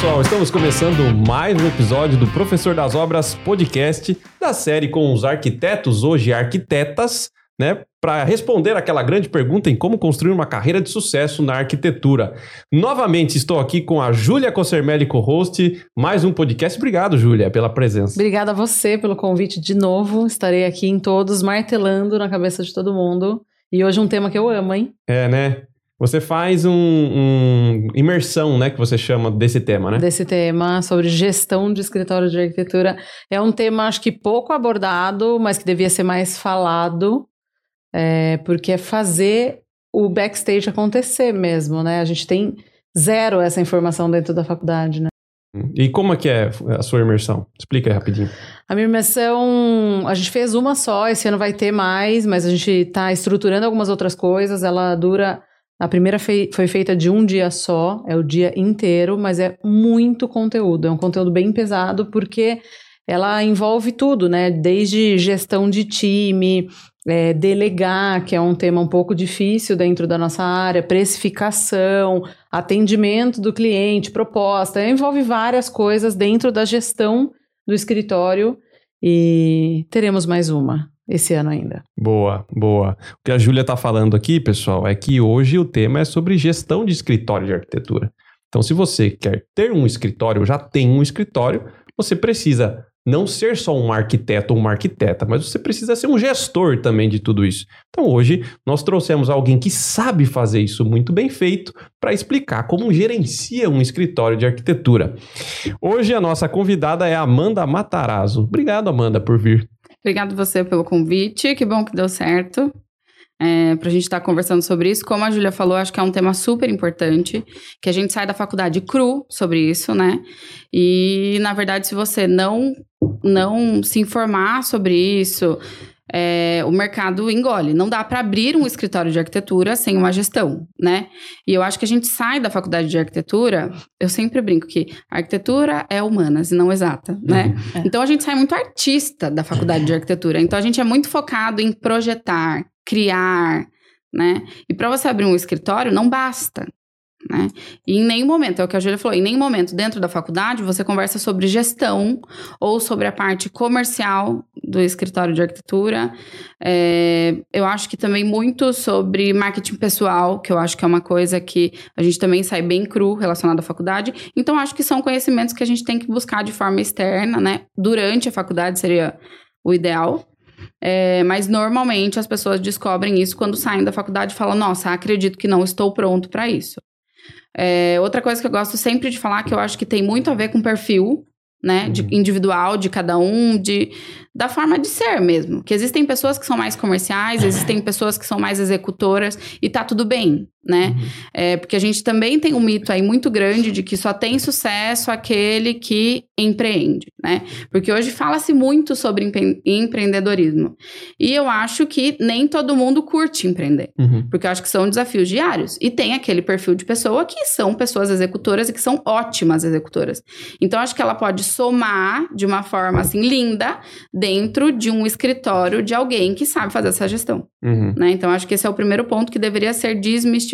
pessoal, estamos começando mais um episódio do Professor das Obras podcast da série com os arquitetos, hoje arquitetas, né, para responder aquela grande pergunta em como construir uma carreira de sucesso na arquitetura. Novamente estou aqui com a Júlia Cossermelli, co-host, mais um podcast. Obrigado, Júlia, pela presença. Obrigada a você pelo convite de novo. Estarei aqui em todos, martelando na cabeça de todo mundo. E hoje um tema que eu amo, hein? É, né? Você faz um, um, imersão, né, que você chama desse tema, né? Desse tema sobre gestão de escritório de arquitetura. É um tema, acho que pouco abordado, mas que devia ser mais falado, é, porque é fazer o backstage acontecer mesmo, né? A gente tem zero essa informação dentro da faculdade, né? E como é que é a sua imersão? Explica aí rapidinho. A minha imersão, a gente fez uma só, esse ano vai ter mais, mas a gente está estruturando algumas outras coisas. Ela dura a primeira fei foi feita de um dia só, é o dia inteiro, mas é muito conteúdo. É um conteúdo bem pesado porque ela envolve tudo, né? Desde gestão de time, é, delegar, que é um tema um pouco difícil dentro da nossa área, precificação, atendimento do cliente, proposta. Envolve várias coisas dentro da gestão do escritório e teremos mais uma esse ano ainda. Boa, boa. O que a Júlia está falando aqui, pessoal, é que hoje o tema é sobre gestão de escritório de arquitetura. Então, se você quer ter um escritório, já tem um escritório, você precisa não ser só um arquiteto ou uma arquiteta, mas você precisa ser um gestor também de tudo isso. Então, hoje, nós trouxemos alguém que sabe fazer isso muito bem feito para explicar como gerencia um escritório de arquitetura. Hoje, a nossa convidada é Amanda Matarazzo. Obrigado, Amanda, por vir. Obrigado você pelo convite, que bom que deu certo. É, para a gente estar tá conversando sobre isso. Como a Júlia falou, acho que é um tema super importante, que a gente sai da faculdade cru sobre isso, né? E, na verdade, se você não, não se informar sobre isso, é, o mercado engole. Não dá para abrir um escritório de arquitetura sem uma gestão, né? E eu acho que a gente sai da faculdade de arquitetura, eu sempre brinco que a arquitetura é humanas e não exata, né? Uhum. É. Então a gente sai muito artista da faculdade de arquitetura. Então a gente é muito focado em projetar, criar, né? E para você abrir um escritório, não basta. Né? E em nenhum momento, é o que a Júlia falou, em nenhum momento dentro da faculdade você conversa sobre gestão ou sobre a parte comercial do escritório de arquitetura. É, eu acho que também muito sobre marketing pessoal, que eu acho que é uma coisa que a gente também sai bem cru relacionado à faculdade. Então, acho que são conhecimentos que a gente tem que buscar de forma externa, né? Durante a faculdade seria o ideal. É, mas normalmente as pessoas descobrem isso quando saem da faculdade e falam: Nossa, acredito que não estou pronto para isso. É, outra coisa que eu gosto sempre de falar, que eu acho que tem muito a ver com perfil, né? De, uhum. individual de cada um, de da forma de ser mesmo. Que existem pessoas que são mais comerciais, existem pessoas que são mais executoras, e tá tudo bem, né? Uhum. É, porque a gente também tem um mito aí muito grande de que só tem sucesso aquele que empreende, né? Porque hoje fala-se muito sobre empre empreendedorismo. E eu acho que nem todo mundo curte empreender. Uhum. Porque eu acho que são desafios diários. E tem aquele perfil de pessoa que são pessoas executoras e que são ótimas executoras. Então, acho que ela pode somar de uma forma assim linda dentro de um escritório de alguém que sabe fazer essa gestão. Uhum. Né? Então, acho que esse é o primeiro ponto que deveria ser desmistificado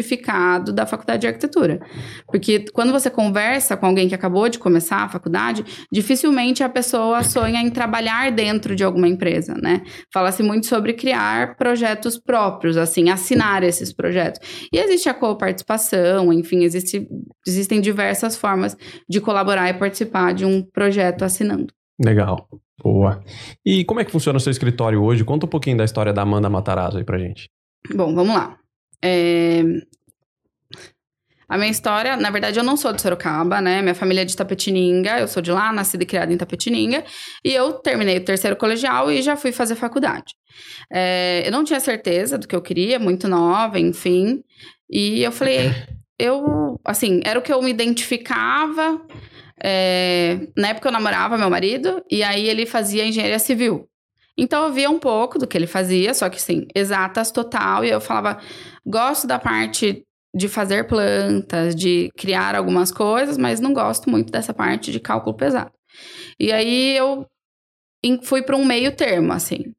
da faculdade de arquitetura. Porque quando você conversa com alguém que acabou de começar a faculdade, dificilmente a pessoa sonha em trabalhar dentro de alguma empresa, né? Fala-se muito sobre criar projetos próprios, assim, assinar esses projetos. E existe a coparticipação, enfim, existe, existem diversas formas de colaborar e participar de um projeto assinando. Legal. Boa. E como é que funciona o seu escritório hoje? Conta um pouquinho da história da Amanda Matarazzo aí pra gente. Bom, vamos lá. É... A minha história, na verdade, eu não sou de Sorocaba, né? Minha família é de Tapetininga, eu sou de lá, nascida e criada em Tapetininga. E eu terminei o terceiro colegial e já fui fazer faculdade. É... Eu não tinha certeza do que eu queria, muito nova, enfim. E eu falei, eu, assim, era o que eu me identificava. É, na época eu namorava meu marido, e aí ele fazia engenharia civil. Então eu via um pouco do que ele fazia, só que sim, exatas total, e eu falava, gosto da parte de fazer plantas, de criar algumas coisas, mas não gosto muito dessa parte de cálculo pesado. E aí eu fui para um meio termo, assim.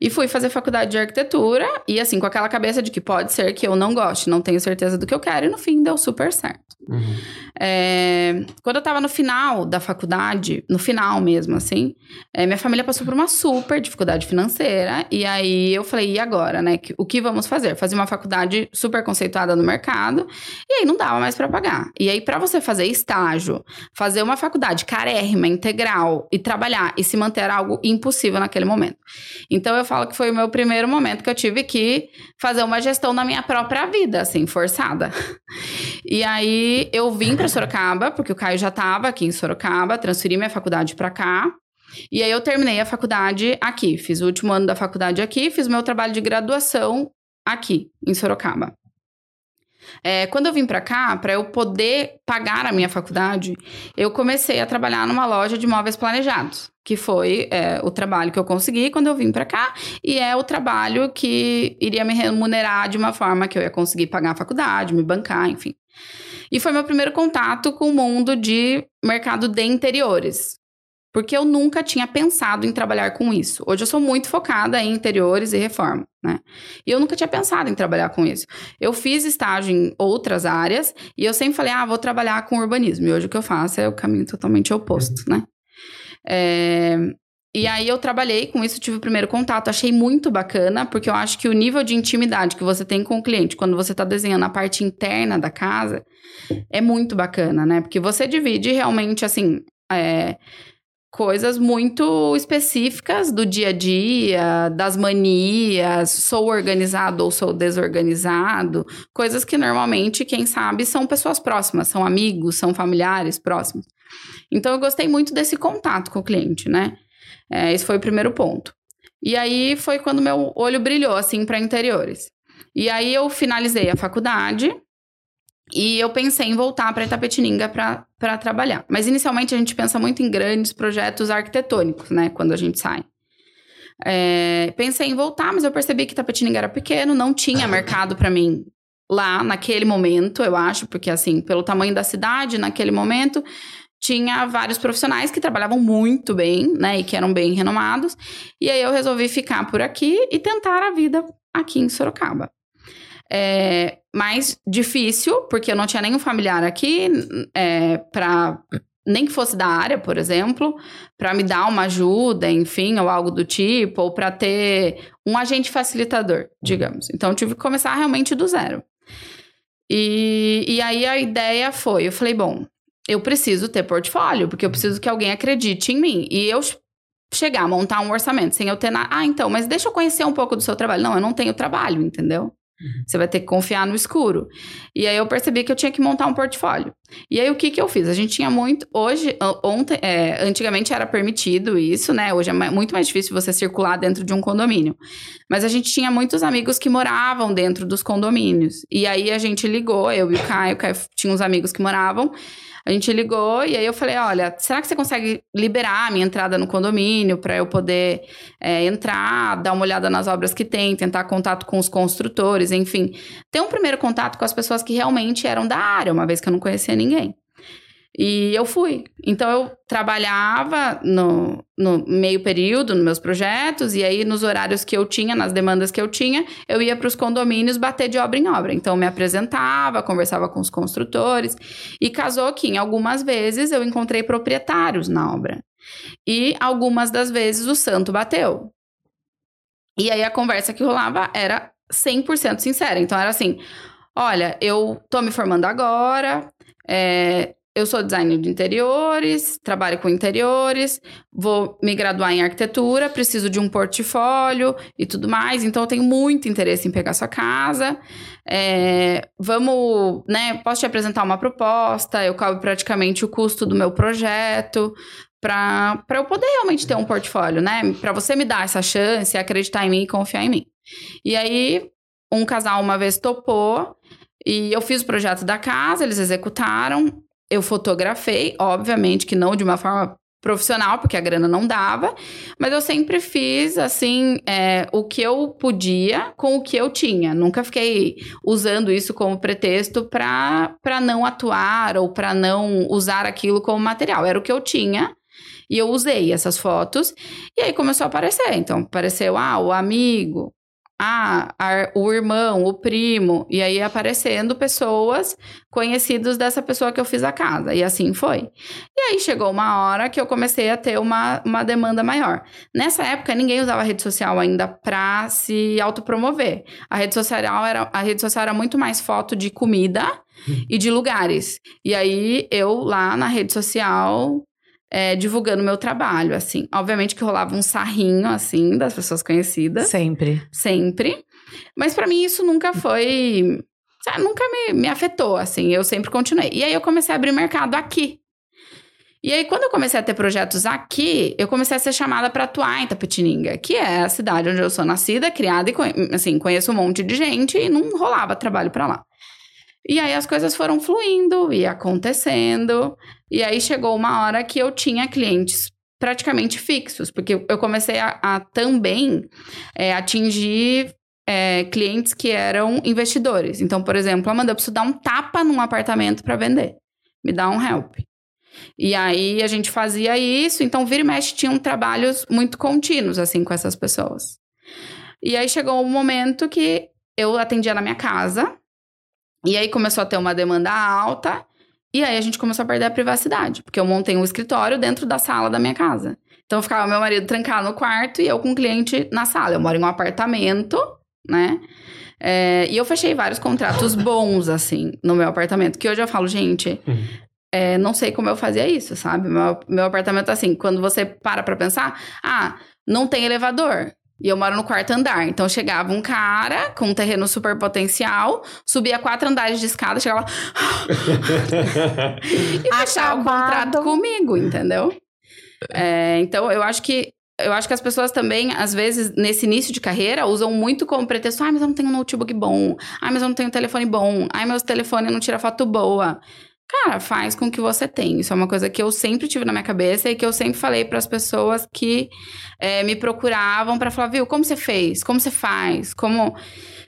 E fui fazer faculdade de arquitetura, e assim, com aquela cabeça de que pode ser que eu não goste, não tenho certeza do que eu quero, e no fim deu super certo. Uhum. É, quando eu tava no final da faculdade, no final mesmo, assim, é, minha família passou por uma super dificuldade financeira, e aí eu falei, e agora, né? O que vamos fazer? Fazer uma faculdade super conceituada no mercado, e aí não dava mais para pagar. E aí, para você fazer estágio, fazer uma faculdade carérrima, integral, e trabalhar e se manter era algo impossível naquele momento. Então eu falo que foi o meu primeiro momento que eu tive que fazer uma gestão na minha própria vida, assim, forçada. E aí eu vim para Sorocaba, porque o Caio já estava aqui em Sorocaba, transferi minha faculdade para cá. E aí eu terminei a faculdade aqui, fiz o último ano da faculdade aqui, fiz meu trabalho de graduação aqui em Sorocaba. É, quando eu vim para cá, para eu poder pagar a minha faculdade, eu comecei a trabalhar numa loja de móveis planejados, que foi é, o trabalho que eu consegui quando eu vim para cá, e é o trabalho que iria me remunerar de uma forma que eu ia conseguir pagar a faculdade, me bancar, enfim. E foi meu primeiro contato com o mundo de mercado de interiores porque eu nunca tinha pensado em trabalhar com isso. Hoje eu sou muito focada em interiores e reforma, né? E eu nunca tinha pensado em trabalhar com isso. Eu fiz estágio em outras áreas e eu sempre falei, ah, vou trabalhar com urbanismo. E hoje o que eu faço é o caminho totalmente oposto, né? É... E aí eu trabalhei com isso, tive o primeiro contato, achei muito bacana, porque eu acho que o nível de intimidade que você tem com o cliente quando você está desenhando a parte interna da casa é muito bacana, né? Porque você divide realmente assim. É coisas muito específicas do dia a dia, das manias, sou organizado ou sou desorganizado, coisas que normalmente, quem sabe, são pessoas próximas, são amigos, são familiares próximos. Então, eu gostei muito desse contato com o cliente, né? É, esse foi o primeiro ponto. E aí foi quando meu olho brilhou, assim, para interiores. E aí eu finalizei a faculdade, e eu pensei em voltar para Itapetininga para trabalhar. Mas inicialmente a gente pensa muito em grandes projetos arquitetônicos, né? Quando a gente sai. É, pensei em voltar, mas eu percebi que Itapetininga era pequeno, não tinha mercado para mim lá naquele momento, eu acho, porque assim, pelo tamanho da cidade, naquele momento, tinha vários profissionais que trabalhavam muito bem, né, e que eram bem renomados. E aí eu resolvi ficar por aqui e tentar a vida aqui em Sorocaba. É, mais difícil, porque eu não tinha nenhum familiar aqui é, para nem que fosse da área, por exemplo, para me dar uma ajuda, enfim, ou algo do tipo, ou para ter um agente facilitador, digamos. Então, eu tive que começar realmente do zero. E, e aí a ideia foi: eu falei, bom, eu preciso ter portfólio, porque eu preciso que alguém acredite em mim. E eu chegar a montar um orçamento sem eu ter nada. Ah, então, mas deixa eu conhecer um pouco do seu trabalho. Não, eu não tenho trabalho, entendeu? Você vai ter que confiar no escuro. E aí eu percebi que eu tinha que montar um portfólio. E aí o que que eu fiz? A gente tinha muito. Hoje, ontem, é, antigamente era permitido isso, né? Hoje é muito mais difícil você circular dentro de um condomínio. Mas a gente tinha muitos amigos que moravam dentro dos condomínios. E aí a gente ligou, eu e o Caio, o Caio tinha uns amigos que moravam. A gente ligou e aí eu falei: olha, será que você consegue liberar a minha entrada no condomínio para eu poder é, entrar, dar uma olhada nas obras que tem, tentar contato com os construtores, enfim. Ter um primeiro contato com as pessoas que realmente eram da área, uma vez que eu não conhecia ninguém. E eu fui. Então eu trabalhava no, no meio período nos meus projetos, e aí nos horários que eu tinha, nas demandas que eu tinha, eu ia para os condomínios bater de obra em obra. Então eu me apresentava, conversava com os construtores, e casou que em algumas vezes eu encontrei proprietários na obra. E algumas das vezes o santo bateu. E aí a conversa que rolava era 100% sincera. Então era assim: olha, eu tô me formando agora, é, eu sou designer de interiores, trabalho com interiores, vou me graduar em arquitetura, preciso de um portfólio e tudo mais. Então, eu tenho muito interesse em pegar sua casa. É, vamos, né? Posso te apresentar uma proposta, eu cobro praticamente o custo do meu projeto para eu poder realmente ter um portfólio, né? Para você me dar essa chance, acreditar em mim e confiar em mim. E aí, um casal uma vez topou e eu fiz o projeto da casa, eles executaram eu fotografei, obviamente que não de uma forma profissional, porque a grana não dava, mas eu sempre fiz, assim, é, o que eu podia com o que eu tinha. Nunca fiquei usando isso como pretexto para não atuar ou para não usar aquilo como material. Era o que eu tinha E eu usei essas fotos e aí começou a aparecer. Então, apareceu, ah, o amigo, ah, a, o irmão, o primo, e aí aparecendo pessoas conhecidos dessa pessoa que eu fiz a casa, e assim foi. E aí chegou uma hora que eu comecei a ter uma, uma demanda maior. Nessa época, ninguém usava rede social ainda para se autopromover. A rede social era, a rede social era muito mais foto de comida e de lugares. E aí eu lá na rede social é, divulgando meu trabalho, assim. Obviamente que rolava um sarrinho, assim, das pessoas conhecidas. Sempre. Sempre. Mas para mim isso nunca foi. Sabe, nunca me, me afetou, assim. Eu sempre continuei. E aí eu comecei a abrir mercado aqui. E aí, quando eu comecei a ter projetos aqui, eu comecei a ser chamada para atuar em Tapetininga, que é a cidade onde eu sou nascida, criada e, assim, conheço um monte de gente e não rolava trabalho para lá. E aí as coisas foram fluindo e acontecendo. E aí chegou uma hora que eu tinha clientes praticamente fixos, porque eu comecei a, a também é, atingir é, clientes que eram investidores. Então, por exemplo, Amanda, eu preciso dar um tapa num apartamento para vender. Me dá um help. E aí a gente fazia isso, então vira e mexe tinham trabalhos muito contínuos assim com essas pessoas. E aí chegou um momento que eu atendia na minha casa, e aí começou a ter uma demanda alta. E aí a gente começou a perder a privacidade, porque eu montei um escritório dentro da sala da minha casa. Então ficava meu marido trancado no quarto e eu com o cliente na sala. Eu moro em um apartamento, né? É, e eu fechei vários contratos bons, assim, no meu apartamento. Que hoje eu falo, gente, uhum. é, não sei como eu fazia isso, sabe? Meu, meu apartamento, assim, quando você para pra pensar, ah, não tem elevador. E eu moro no quarto andar. Então chegava um cara com um terreno super potencial, subia quatro andares de escada, chegava e fechava o contrato comigo, entendeu? É, então eu acho que. Eu acho que as pessoas também, às vezes, nesse início de carreira, usam muito como pretexto. Ah, mas eu não tenho um notebook bom. Ah, mas eu não tenho um telefone bom. Ah, meu telefone não tira foto boa. Cara, faz com o que você tem. Isso é uma coisa que eu sempre tive na minha cabeça e que eu sempre falei para as pessoas que é, me procuravam para falar, viu, como você fez? Como você faz? Como.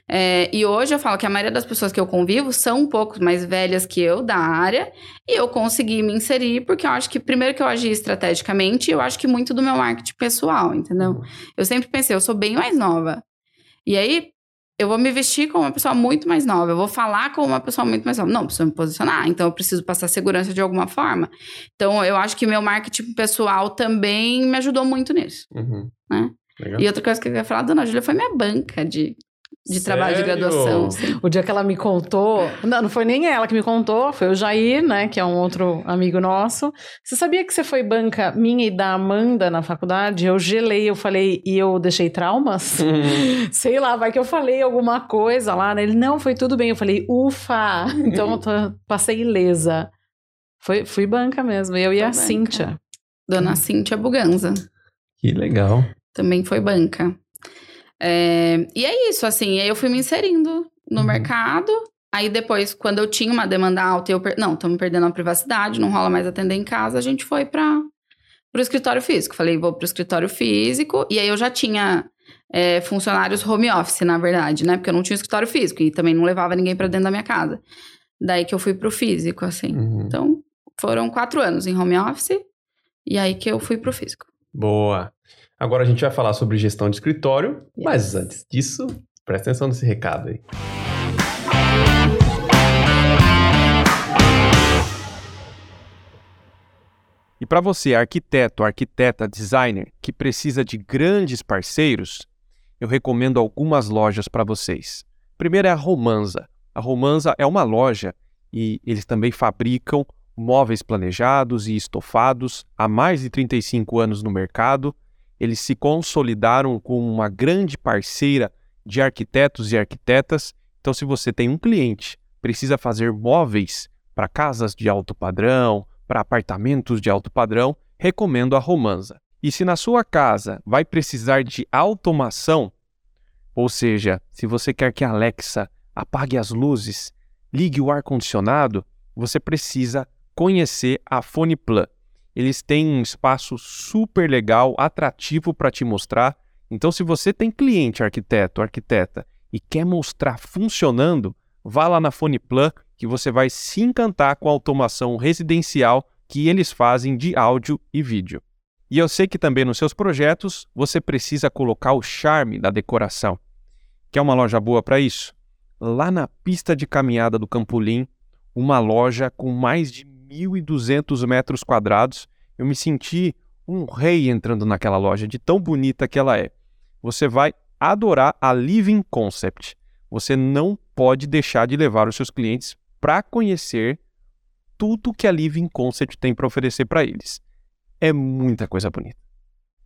É, e hoje eu falo que a maioria das pessoas que eu convivo são um pouco mais velhas que eu da área e eu consegui me inserir porque eu acho que, primeiro, que eu agi estrategicamente, eu acho que muito do meu marketing pessoal, entendeu? Uhum. Eu sempre pensei, eu sou bem mais nova. E aí, eu vou me vestir como uma pessoa muito mais nova, eu vou falar como uma pessoa muito mais nova. Não, preciso me posicionar, então eu preciso passar segurança de alguma forma. Então, eu acho que meu marketing pessoal também me ajudou muito nisso. Uhum. Né? E outra coisa que eu queria falar, dona Júlia foi minha banca de de Sério? trabalho de graduação. O dia que ela me contou, não, não foi nem ela que me contou, foi o Jair, né, que é um outro amigo nosso. Você sabia que você foi banca minha e da Amanda na faculdade? Eu gelei, eu falei, e eu deixei traumas? Uhum. Sei lá, vai que eu falei alguma coisa lá, né? Ele, não, foi tudo bem. Eu falei, ufa! Então, eu tô, passei ilesa. Foi, fui banca mesmo, eu e a banca. Cíntia. Dona Cíntia Buganza. Que legal. Também foi banca. É, e é isso, assim, aí eu fui me inserindo no uhum. mercado. Aí depois, quando eu tinha uma demanda alta, eu per... não, estamos perdendo a privacidade, não rola mais atender em casa, a gente foi para o escritório físico. Falei, vou para o escritório físico. E aí eu já tinha é, funcionários home office, na verdade, né? Porque eu não tinha escritório físico e também não levava ninguém para dentro da minha casa. Daí que eu fui para o físico, assim. Uhum. Então, foram quatro anos em home office e aí que eu fui para o físico. Boa. Agora a gente vai falar sobre gestão de escritório, yes. mas antes disso, presta atenção nesse recado aí. E para você, arquiteto, arquiteta, designer, que precisa de grandes parceiros, eu recomendo algumas lojas para vocês. Primeiro é a Romanza. A Romanza é uma loja e eles também fabricam móveis planejados e estofados há mais de 35 anos no mercado eles se consolidaram como uma grande parceira de arquitetos e arquitetas. Então, se você tem um cliente, precisa fazer móveis para casas de alto padrão, para apartamentos de alto padrão, recomendo a Romanza. E se na sua casa vai precisar de automação, ou seja, se você quer que a Alexa apague as luzes, ligue o ar condicionado, você precisa conhecer a FonePlan. Eles têm um espaço super legal, atrativo para te mostrar. Então, se você tem cliente arquiteto, arquiteta e quer mostrar funcionando, vá lá na FonePlan que você vai se encantar com a automação residencial que eles fazem de áudio e vídeo. E eu sei que também nos seus projetos você precisa colocar o charme da decoração. Quer uma loja boa para isso? Lá na pista de caminhada do Campolim, uma loja com mais de 1.200 metros quadrados. Eu me senti um rei entrando naquela loja, de tão bonita que ela é. Você vai adorar a Living Concept. Você não pode deixar de levar os seus clientes para conhecer tudo que a Living Concept tem para oferecer para eles. É muita coisa bonita.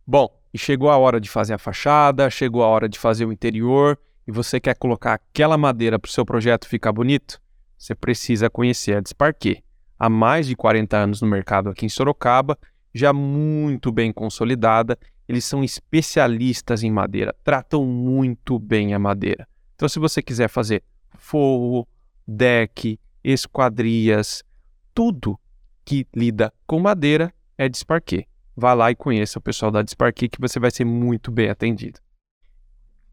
Bom, e chegou a hora de fazer a fachada, chegou a hora de fazer o interior e você quer colocar aquela madeira para o seu projeto ficar bonito? Você precisa conhecer a Desparquet. Há mais de 40 anos no mercado aqui em Sorocaba, já muito bem consolidada, eles são especialistas em madeira, tratam muito bem a madeira. Então, se você quiser fazer forro, deck, esquadrias, tudo que lida com madeira é Desparquet. Vá lá e conheça o pessoal da Desparquet que você vai ser muito bem atendido.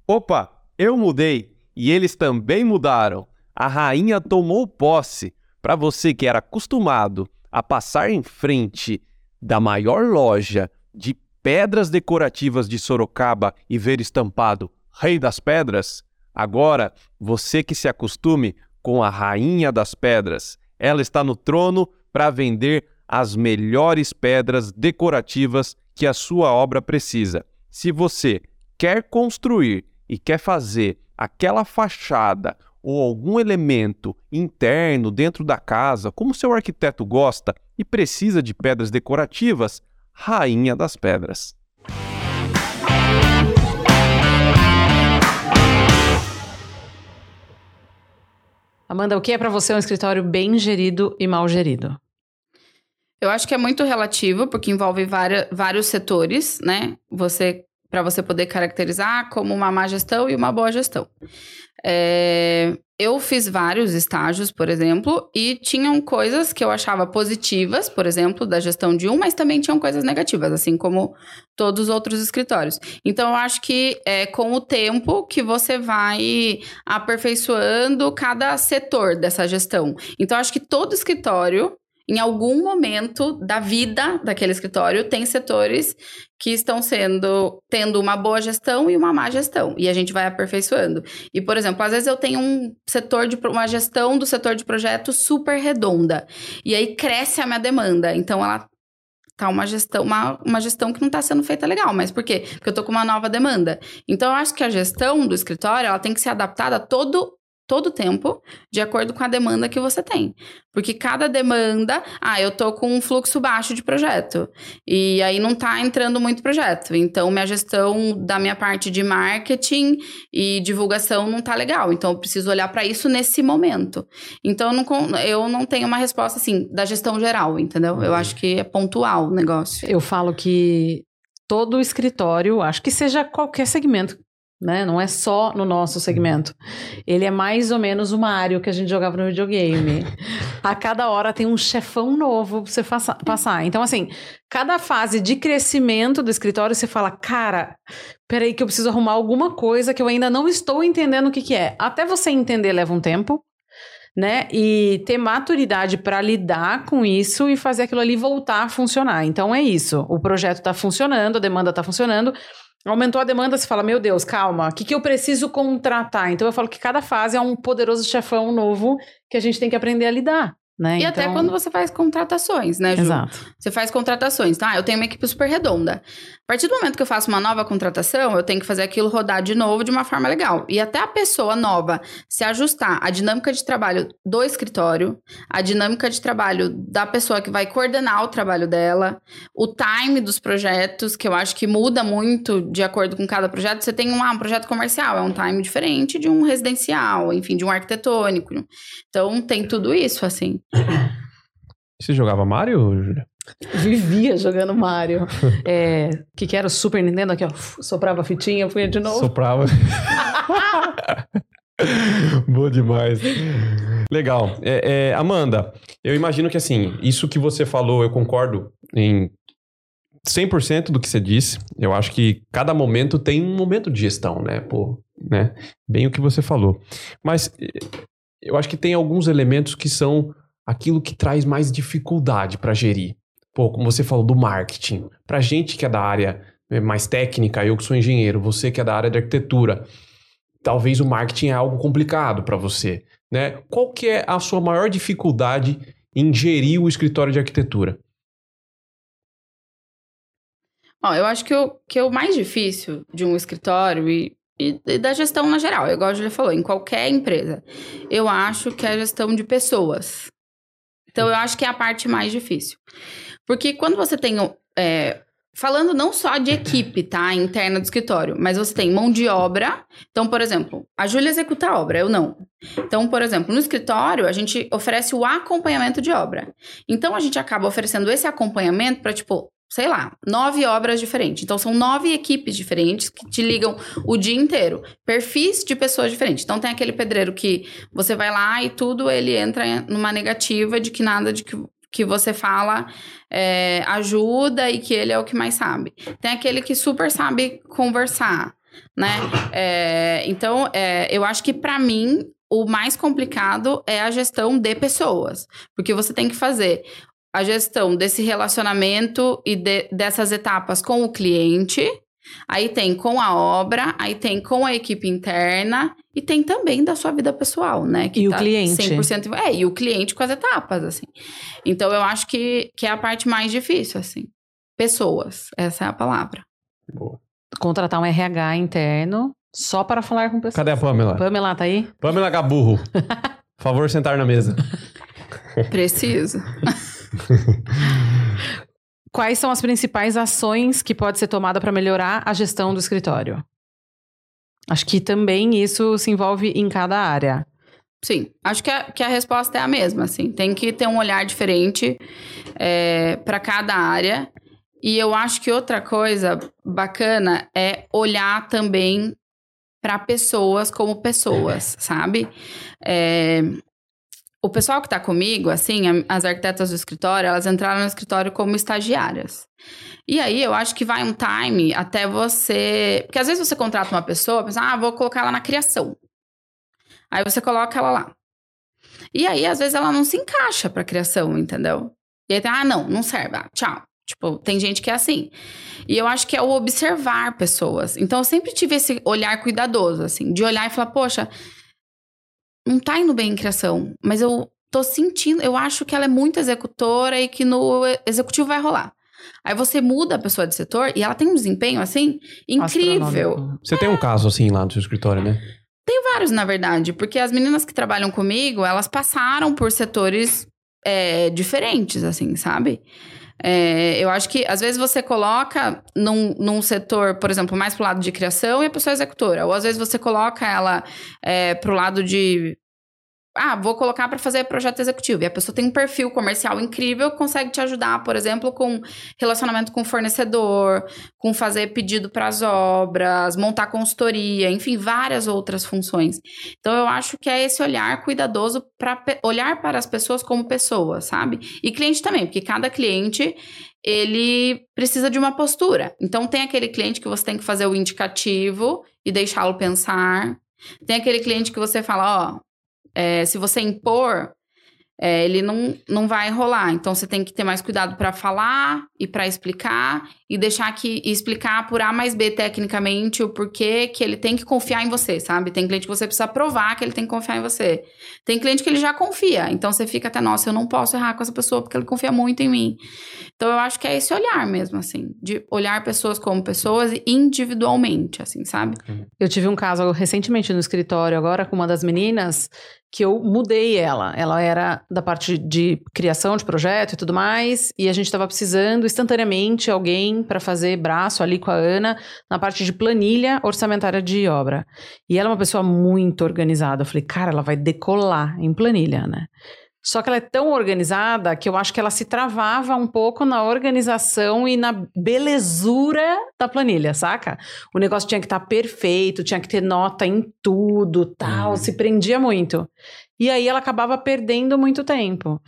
Opa, eu mudei e eles também mudaram. A rainha tomou posse. Para você que era acostumado a passar em frente da maior loja de pedras decorativas de Sorocaba e ver estampado Rei das Pedras, agora você que se acostume com a Rainha das Pedras. Ela está no trono para vender as melhores pedras decorativas que a sua obra precisa. Se você quer construir e quer fazer aquela fachada ou algum elemento interno dentro da casa, como seu arquiteto gosta e precisa de pedras decorativas, Rainha das Pedras. Amanda, o que é para você um escritório bem gerido e mal gerido? Eu acho que é muito relativo, porque envolve várias, vários setores, né? Você para você poder caracterizar como uma má gestão e uma boa gestão. É, eu fiz vários estágios, por exemplo, e tinham coisas que eu achava positivas, por exemplo, da gestão de um, mas também tinham coisas negativas, assim como todos os outros escritórios. Então, eu acho que é com o tempo que você vai aperfeiçoando cada setor dessa gestão. Então, acho que todo escritório em algum momento da vida daquele escritório, tem setores que estão sendo tendo uma boa gestão e uma má gestão, e a gente vai aperfeiçoando. E, por exemplo, às vezes eu tenho um setor de uma gestão do setor de projeto super redonda, e aí cresce a minha demanda, então ela tá uma gestão, uma, uma gestão que não está sendo feita legal. Mas por quê? Porque eu tô com uma nova demanda. Então, eu acho que a gestão do escritório, ela tem que ser adaptada a todo todo o tempo, de acordo com a demanda que você tem. Porque cada demanda, ah, eu tô com um fluxo baixo de projeto. E aí não tá entrando muito projeto. Então, minha gestão da minha parte de marketing e divulgação não tá legal. Então, eu preciso olhar para isso nesse momento. Então, eu não, eu não tenho uma resposta assim da gestão geral, entendeu? Eu uhum. acho que é pontual o negócio. Eu falo que todo escritório, acho que seja qualquer segmento né? Não é só no nosso segmento. Ele é mais ou menos o Mario que a gente jogava no videogame. a cada hora tem um chefão novo pra você passar. Então, assim, cada fase de crescimento do escritório, você fala, cara, peraí que eu preciso arrumar alguma coisa que eu ainda não estou entendendo o que, que é. Até você entender leva um tempo. Né? E ter maturidade para lidar com isso e fazer aquilo ali voltar a funcionar. Então é isso. O projeto está funcionando, a demanda está funcionando Aumentou a demanda, você fala, meu Deus, calma, o que, que eu preciso contratar? Então eu falo que cada fase é um poderoso chefão novo que a gente tem que aprender a lidar. Né? E então... até quando você faz contratações, né, Ju? Exato. Você faz contratações, tá? Eu tenho uma equipe super redonda. Partir do momento que eu faço uma nova contratação, eu tenho que fazer aquilo rodar de novo de uma forma legal. E até a pessoa nova se ajustar à dinâmica de trabalho do escritório, a dinâmica de trabalho da pessoa que vai coordenar o trabalho dela, o time dos projetos, que eu acho que muda muito de acordo com cada projeto. Você tem um, ah, um projeto comercial, é um time diferente de um residencial, enfim, de um arquitetônico. Então tem tudo isso, assim. Você jogava Mario, Júlia? Vivia jogando Mario. É, que que era o Super Nintendo aqui, ó. Soprava a fitinha, punha de novo. Soprava. Boa demais. Legal. É, é, Amanda, eu imagino que assim, isso que você falou, eu concordo em 100% do que você disse. Eu acho que cada momento tem um momento de gestão, né? Pô, né? Bem o que você falou. Mas eh, eu acho que tem alguns elementos que são aquilo que traz mais dificuldade para gerir. Pô, como você falou do marketing, pra gente que é da área é, mais técnica, eu que sou engenheiro, você que é da área de arquitetura, talvez o marketing é algo complicado para você, né? Qual que é a sua maior dificuldade em gerir o escritório de arquitetura? Ó, eu acho que o, que o mais difícil de um escritório e, e, e da gestão na geral, igual a Julia falou, em qualquer empresa, eu acho que é a gestão de pessoas. Então, eu acho que é a parte mais difícil. Porque quando você tem é, Falando não só de equipe, tá? Interna do escritório, mas você tem mão de obra. Então, por exemplo, a Júlia executa a obra, eu não. Então, por exemplo, no escritório, a gente oferece o acompanhamento de obra. Então, a gente acaba oferecendo esse acompanhamento para, tipo, sei lá, nove obras diferentes. Então, são nove equipes diferentes que te ligam o dia inteiro. Perfis de pessoas diferentes. Então, tem aquele pedreiro que você vai lá e tudo ele entra numa negativa de que nada de que que você fala é, ajuda e que ele é o que mais sabe. Tem aquele que super sabe conversar, né? É, então, é, eu acho que para mim o mais complicado é a gestão de pessoas, porque você tem que fazer a gestão desse relacionamento e de, dessas etapas com o cliente Aí tem com a obra, aí tem com a equipe interna e tem também da sua vida pessoal, né? Que e tá o cliente. 100%, é, e o cliente com as etapas, assim. Então, eu acho que, que é a parte mais difícil, assim. Pessoas, essa é a palavra. Boa. Contratar um RH interno só para falar com pessoas. Cadê a Pamela? Pamela, tá aí? Pamela Gaburro. Por favor, sentar na mesa. Preciso. quais são as principais ações que pode ser tomada para melhorar a gestão do escritório? Acho que também isso se envolve em cada área. Sim, acho que a, que a resposta é a mesma, assim. Tem que ter um olhar diferente é, para cada área. E eu acho que outra coisa bacana é olhar também para pessoas como pessoas, sabe? É, o pessoal que está comigo, assim, as arquitetas do escritório, elas entraram no escritório como estagiárias. E aí eu acho que vai um time até você. Porque às vezes você contrata uma pessoa, pensa, ah, vou colocar ela na criação. Aí você coloca ela lá. E aí, às vezes, ela não se encaixa pra criação, entendeu? E aí ah, não, não serve, ah, tchau. Tipo, tem gente que é assim. E eu acho que é o observar pessoas. Então, eu sempre tive esse olhar cuidadoso, assim, de olhar e falar, poxa, não tá indo bem em criação, mas eu tô sentindo, eu acho que ela é muito executora e que no executivo vai rolar. Aí você muda a pessoa de setor e ela tem um desempenho assim incrível. Você é. tem um caso assim lá no seu escritório, né? Tem vários, na verdade, porque as meninas que trabalham comigo, elas passaram por setores é, diferentes, assim, sabe? É, eu acho que às vezes você coloca num, num setor, por exemplo, mais pro lado de criação e a pessoa é executora. Ou às vezes você coloca ela é, pro lado de ah, vou colocar para fazer projeto executivo. E a pessoa tem um perfil comercial incrível, consegue te ajudar, por exemplo, com relacionamento com fornecedor, com fazer pedido para as obras, montar consultoria, enfim, várias outras funções. Então eu acho que é esse olhar cuidadoso para olhar para as pessoas como pessoas, sabe? E cliente também, porque cada cliente ele precisa de uma postura. Então tem aquele cliente que você tem que fazer o indicativo e deixá-lo pensar. Tem aquele cliente que você fala, ó, é, se você impor, é, ele não, não vai rolar. Então você tem que ter mais cuidado para falar e para explicar e deixar que e explicar por A mais B tecnicamente o porquê que ele tem que confiar em você, sabe? Tem cliente que você precisa provar que ele tem que confiar em você. Tem cliente que ele já confia, então você fica até, nossa, eu não posso errar com essa pessoa porque ele confia muito em mim. Então eu acho que é esse olhar mesmo, assim, de olhar pessoas como pessoas individualmente, assim, sabe? Eu tive um caso recentemente no escritório agora com uma das meninas que eu mudei ela. Ela era da parte de criação de projeto e tudo mais, e a gente estava precisando instantaneamente alguém para fazer braço ali com a Ana na parte de planilha orçamentária de obra. E ela é uma pessoa muito organizada. Eu falei, cara, ela vai decolar em planilha, né? Só que ela é tão organizada que eu acho que ela se travava um pouco na organização e na belezura da planilha, saca? O negócio tinha que estar tá perfeito, tinha que ter nota em tudo, tal, uhum. se prendia muito. E aí ela acabava perdendo muito tempo.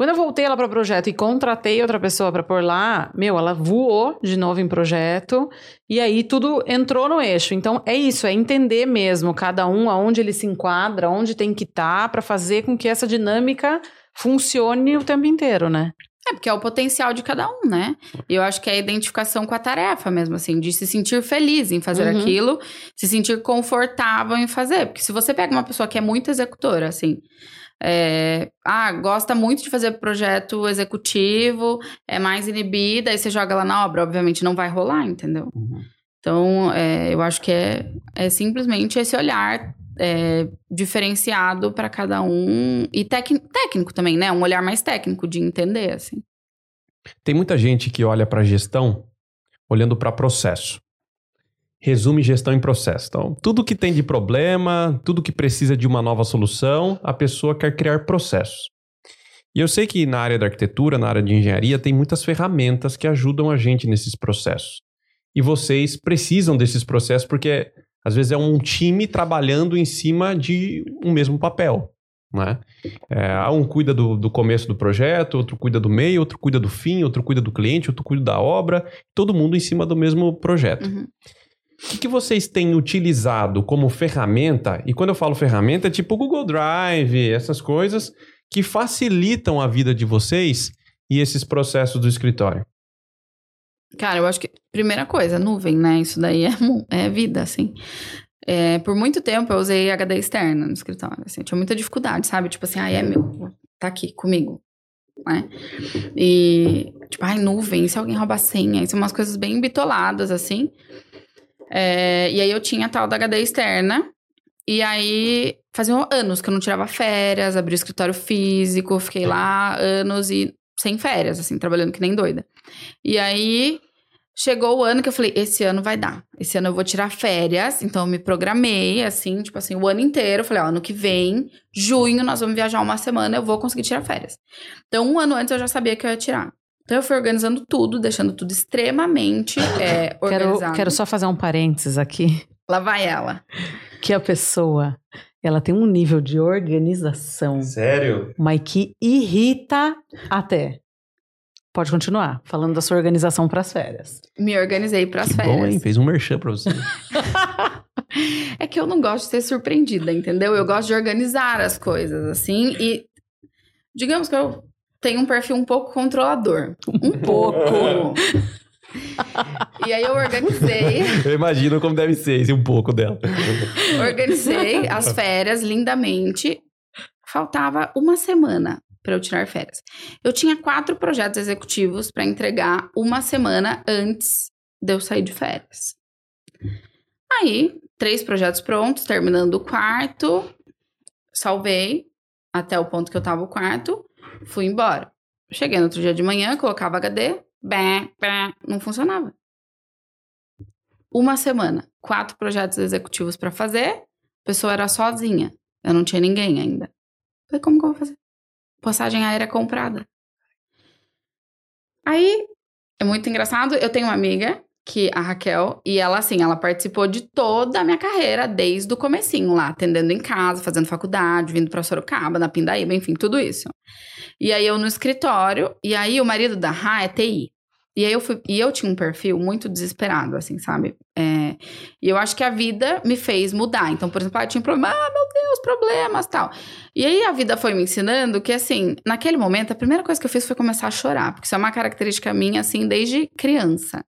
Quando eu voltei ela para o projeto e contratei outra pessoa para pôr lá, meu, ela voou de novo em projeto e aí tudo entrou no eixo. Então é isso, é entender mesmo cada um aonde ele se enquadra, onde tem que estar tá, para fazer com que essa dinâmica funcione o tempo inteiro, né? É, porque é o potencial de cada um, né? E eu acho que é a identificação com a tarefa mesmo, assim, de se sentir feliz em fazer Uhum. aquilo, se sentir confortável em fazer. Porque se você pega uma pessoa que é muito executora, assim, é, ah, gosta muito de fazer projeto executivo, é mais inibida, aí você joga ela na obra, obviamente não vai rolar, entendeu? Então, é, eu acho que é, é simplesmente esse olhar é, diferenciado para cada um e técnico também, né? Um olhar mais técnico de entender, assim. Tem muita gente que olha para gestão olhando para processo. Resume gestão em processo. Então, tudo que tem de problema, tudo que precisa de uma nova solução, a pessoa quer criar processos. E eu sei que na área da arquitetura, na área de engenharia, tem muitas ferramentas que ajudam a gente nesses processos. E vocês precisam desses processos porque às vezes é um time trabalhando em cima de um mesmo papel. Né? É, um cuida do, do começo do projeto, outro cuida do meio, outro cuida do fim, outro cuida do cliente, outro cuida da obra, todo mundo em cima do mesmo projeto. Uhum. O que, vocês têm utilizado como ferramenta? E quando eu falo ferramenta, é tipo Google Drive, essas coisas que facilitam a vida de vocês e esses processos do escritório. Cara, eu acho que, primeira coisa, nuvem, né? Isso daí é, é vida, assim. É, por muito tempo eu usei HD externa no escritório, assim. Tinha muita dificuldade, sabe? Tipo assim, ah, é meu, tá aqui comigo, né? E, tipo, ai, nuvem, se alguém rouba a senha, isso é umas coisas bem bitoladas, assim. É, e aí eu tinha tal da HD externa, e aí faziam anos que eu não tirava férias, abri o escritório físico, fiquei lá anos e sem férias, assim, trabalhando que nem doida. E aí chegou o ano que eu falei, esse ano vai dar. Esse ano eu vou tirar férias, então eu me programei, assim, tipo assim, o ano inteiro. Eu falei, ó, ano que vem, junho, nós vamos viajar uma semana, eu vou conseguir tirar férias. Então, um ano antes eu já sabia que eu ia tirar. Então eu fui organizando tudo, deixando tudo extremamente é, Quero, organizado. quero só fazer um parênteses aqui. Lá vai ela. Que a pessoa, ela tem um nível de organização, Sério? mas que irrita até. Pode continuar, falando da sua organização para as férias. Me organizei para as férias. bom, hein? Fez um merchan pra você. É que eu não gosto de ser surpreendida, entendeu? Eu gosto de organizar as coisas, assim, e digamos que eu tenho um perfil um pouco controlador. Um pouco. e aí eu organizei, Eu imagino como deve ser esse um pouco dela. organizei as férias lindamente. Faltava uma semana para eu tirar férias. Eu tinha quatro projetos executivos para entregar uma semana antes de eu sair de férias. Aí, três projetos prontos, terminando o quarto, salvei até o ponto que eu tava o quarto, fui embora. Cheguei no outro dia de manhã, colocava HD, bem, bem, não funcionava. Uma semana, quatro projetos executivos para fazer, a pessoa era sozinha, eu não tinha ninguém ainda. Falei, como que eu vou fazer? Passagem aérea comprada. Aí, é muito engraçado, eu tenho uma amiga que a Raquel, e ela assim, ela participou de toda a minha carreira desde o comecinho lá, atendendo em casa, fazendo faculdade, vindo pra Sorocaba, na Pindaíba, enfim, tudo isso. E aí eu no escritório, e aí o marido da Ra é TI. E aí eu fui, e eu tinha um perfil muito desesperado, assim, sabe? É, e eu acho que a vida me fez mudar. Então, por exemplo, ah, eu tinha um problema, ah, meu Deus, problemas, tal. E aí a vida foi me ensinando que, assim, naquele momento, a primeira coisa que eu fiz foi começar a chorar, porque isso é uma característica minha, assim, desde criança.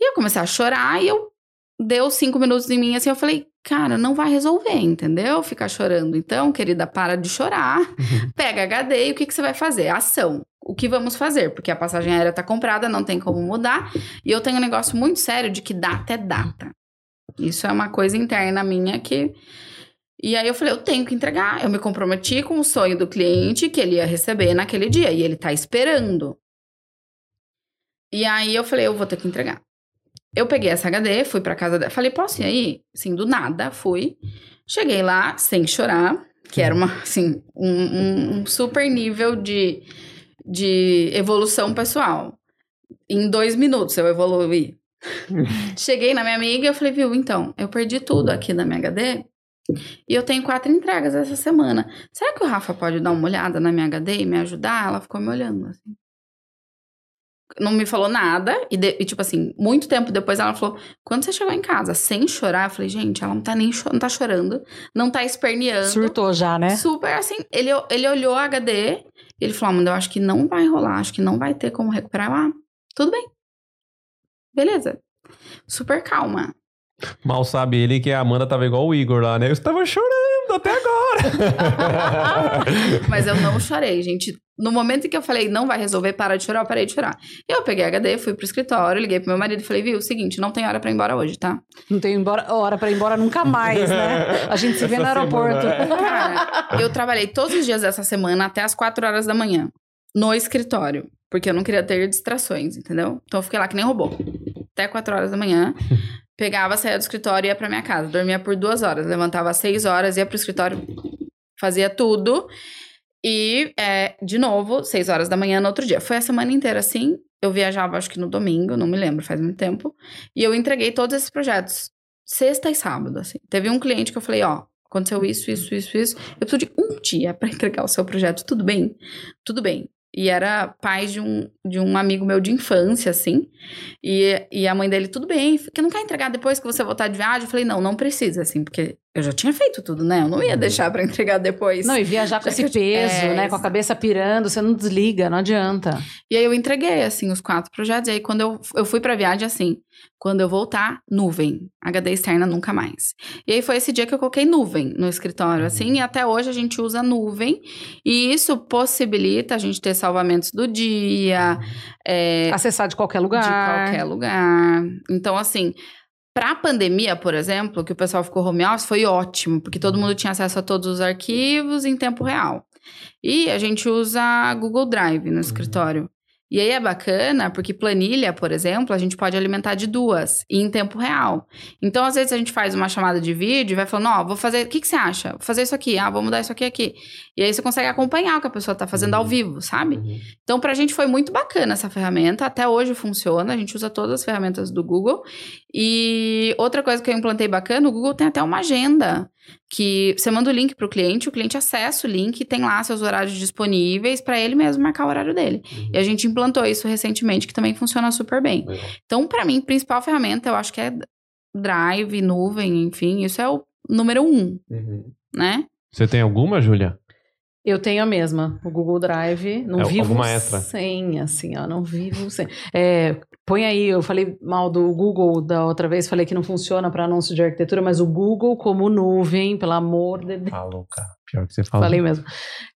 E eu comecei a chorar e eu deu cinco minutos em mim, assim, eu falei, cara, não vai resolver, entendeu? Ficar chorando. Então, querida, para de chorar, pega HD e o que, que você vai fazer? Ação. O que vamos fazer? Porque a passagem aérea tá comprada, não tem como mudar. E eu tenho um negócio muito sério de que data é data. Isso é uma coisa interna minha que. E aí eu falei, eu tenho que entregar. Eu me comprometi com o sonho do cliente que ele ia receber naquele dia. E ele tá esperando. E aí eu falei, eu vou ter que entregar. Eu peguei essa HD, fui pra casa dela. Falei, posso ir aí? Assim, do nada, fui. Cheguei lá, sem chorar, que era uma, assim, um, um- super nível de, de evolução pessoal. Em dois minutos eu evoluí. Cheguei na minha amiga e eu falei, viu, então, eu perdi tudo aqui da minha HD e eu tenho quatro entregas essa semana. Será que o Rafa pode dar uma olhada na minha HD e me ajudar? Ela ficou me olhando assim. Não me falou nada. E, de- e, tipo assim, muito tempo depois ela falou: quando você chegou em casa sem chorar, eu falei, gente, ela não tá nem cho- não tá chorando, não tá esperneando. Surtou já, né? Super assim. Ele, ele olhou a HD e ele falou: Amanda, eu acho que não vai rolar, acho que não vai ter como recuperar. Ah, tudo bem. Beleza. Super calma. Mal sabe ele que a Amanda tava igual o Igor lá, né? Eu estava chorando até agora. Mas eu não chorei, gente. No momento em que eu falei, não vai resolver, para de chorar, eu parei de chorar. Eu peguei a HD, fui pro escritório, liguei pro meu marido e falei, viu, seguinte, não tem hora pra ir embora hoje, tá? Não tem embora, hora pra ir embora nunca mais, né? A gente se vê no aeroporto. semana, Cara, eu trabalhei todos os dias dessa semana até as 4 horas da manhã, no escritório. Porque eu não queria ter distrações, entendeu? Então eu fiquei lá que nem robô. Até 4 horas da manhã. Pegava, saía do escritório e ia pra minha casa. Dormia por duas horas. Levantava às 6 horas, ia pro escritório, fazia tudo. E, é, de novo, 6 horas da manhã no outro dia. Foi a semana inteira assim. Eu viajava, acho que no domingo, não me lembro, faz muito tempo. E eu entreguei todos esses projetos. Sexta e sábado, assim. Teve um cliente que eu falei, ó, aconteceu isso, isso, isso, isso. Eu preciso de um dia pra entregar o seu projeto. Tudo bem? Tudo bem. E era pai de um, de um amigo meu de infância, assim. E, e a mãe dele, tudo bem, que não quer entregar depois que você voltar de viagem? Eu falei, não, não precisa, assim, porque eu já tinha feito tudo, né? Eu não ia deixar pra entregar depois. Não, e viajar com Já esse peso, é, né? Com a cabeça pirando, você não desliga, não adianta. E aí eu entreguei, assim, os quatro projetos. E aí quando eu, eu fui pra viagem, assim, quando eu voltar, nuvem. HD externa nunca mais. E aí foi esse dia que eu coloquei nuvem no escritório, assim. E até hoje a gente usa nuvem. E isso possibilita a gente ter salvamentos do dia, é, Acessar de qualquer lugar. de qualquer lugar. Então, assim, pra pandemia, por exemplo, que o pessoal ficou home office, foi ótimo, porque todo mundo tinha acesso a todos os arquivos em tempo real. E a gente usa Google Drive no escritório. E aí é bacana, porque planilha, por exemplo, a gente pode alimentar de duas e em tempo real. Então, às vezes, a gente faz uma chamada de vídeo e vai falando, ó, vou fazer, o que, que você acha? Vou fazer isso aqui, ah, vou mudar isso aqui aqui. E aí você consegue acompanhar o que a pessoa tá fazendo ao vivo, sabe? Então, pra gente foi muito bacana essa ferramenta. Até hoje funciona. A gente usa todas as ferramentas do Google. E outra coisa que eu implantei bacana, o Google tem até uma agenda. Que você manda o link pro cliente, o cliente acessa o link e tem lá seus horários disponíveis para ele mesmo marcar o horário dele. E a gente implantou isso recentemente, que também funciona super bem. Então, pra mim, a principal ferramenta, eu acho que é Drive, nuvem, enfim, isso é o número um, né? Você tem alguma, Júlia? Eu tenho a mesma, o Google Drive. Não É, vivo sem, assim, ó, não vivo sem. É, põe aí, eu falei mal do Google da outra vez, falei que não funciona para anúncio de arquitetura, mas o Google como nuvem, pelo amor de Deus. Falou, cara. Pior que você falou. Falei mesmo.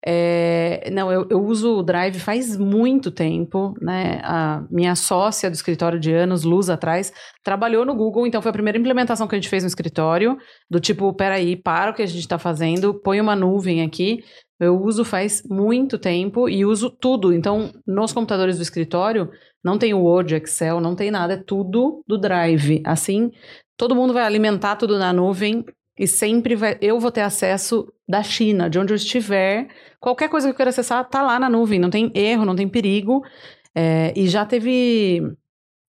É, não, eu, eu uso o Drive faz muito tempo, né? A minha sócia do escritório de anos, Luz atrás, trabalhou no Google, então foi a primeira implementação que a gente fez no escritório, do tipo, peraí, para o que a gente está fazendo, põe uma nuvem aqui. Eu uso faz muito tempo e uso tudo. Então, nos computadores do escritório, não tem Word, Excel, não tem nada, é tudo do Drive. Assim, todo mundo vai alimentar tudo na nuvem e sempre vai, eu vou ter acesso da China, de onde eu estiver. Qualquer coisa que eu queira acessar tá lá na nuvem, não tem erro, não tem perigo. É, e já teve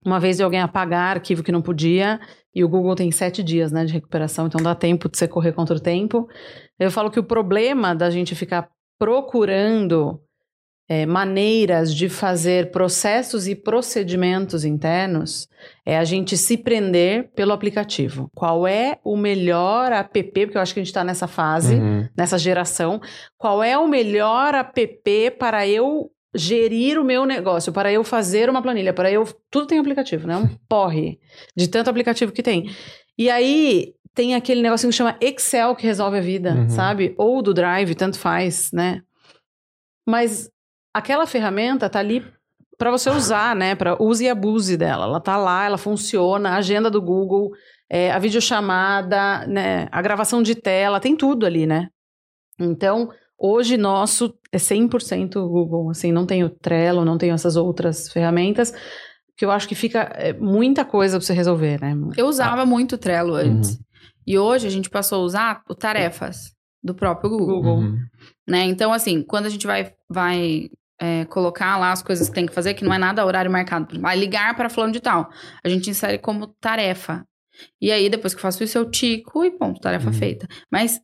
uma vez de alguém apagar arquivo que não podia, e o Google tem sete dias né, de recuperação, então dá tempo de você correr contra o tempo. Eu falo que o problema da gente ficar procurando é, maneiras de fazer processos e procedimentos internos é a gente se prender pelo aplicativo. Qual é o melhor app, porque eu acho que a gente está nessa fase, Uhum. nessa geração, qual é o melhor app para eu gerir o meu negócio, para eu fazer uma planilha, para eu... Tudo tem aplicativo, né? Um porre de tanto aplicativo que tem. E aí tem aquele negocinho que chama Excel que resolve a vida, Uhum. sabe? Ou do Drive, tanto faz, né? Mas aquela ferramenta tá ali para você usar, né? Para use e abuse dela. Ela tá lá, ela funciona, a agenda do Google, é, a videochamada, né? A gravação de tela, tem tudo ali, né? Então, hoje nosso é 100% Google, assim, não tenho Trello, não tenho essas outras ferramentas, que eu acho que fica é, muita coisa para você resolver, né? Eu usava muito o Trello antes. E hoje a gente passou a usar o Tarefas do próprio Google. Google. Uhum. né? Então, assim, quando a gente vai, vai é, colocar lá as coisas que tem que fazer, que não é nada horário marcado, vai ligar para fulano de tal, a gente insere como tarefa. E aí, depois que eu faço isso, eu tico e ponto, tarefa Uhum. feita. Mas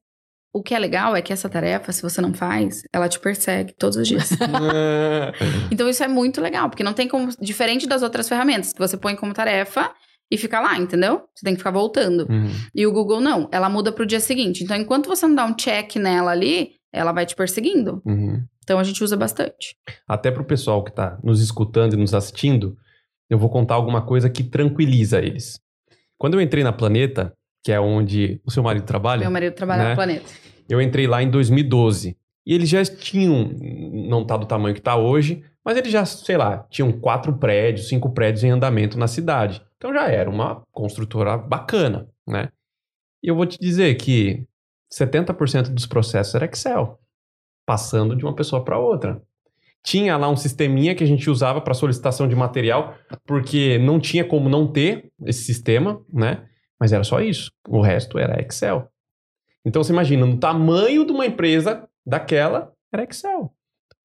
o que é legal é que essa tarefa, se você não faz, ela te persegue todos os dias. então isso é muito legal, porque não tem como. Diferente das outras ferramentas, que você põe como tarefa e fica lá, entendeu? Você tem que ficar voltando. Uhum. E o Google não, ela muda pro dia seguinte. Então, enquanto você não dá um check nela ali, ela vai te perseguindo. Uhum. Então a gente usa bastante. Até pro pessoal que tá nos escutando e nos assistindo, eu vou contar alguma coisa que tranquiliza eles. Quando eu entrei na Planeta, que é onde o seu marido trabalha, Meu marido trabalha Né? no planeta. eu entrei lá em 2012. E eles já tinham, não tá do tamanho que tá hoje, mas eles já, sei lá, tinham quatro prédios, cinco prédios em andamento na cidade. Então já era uma construtora bacana, né? E eu vou te dizer que 70% dos processos era Excel, passando de uma pessoa para outra. Tinha lá um sisteminha que a gente usava para solicitação de material, porque não tinha como não ter esse sistema, né? Mas era só isso. O resto era Excel. Então você imagina, no tamanho de uma empresa daquela, era Excel.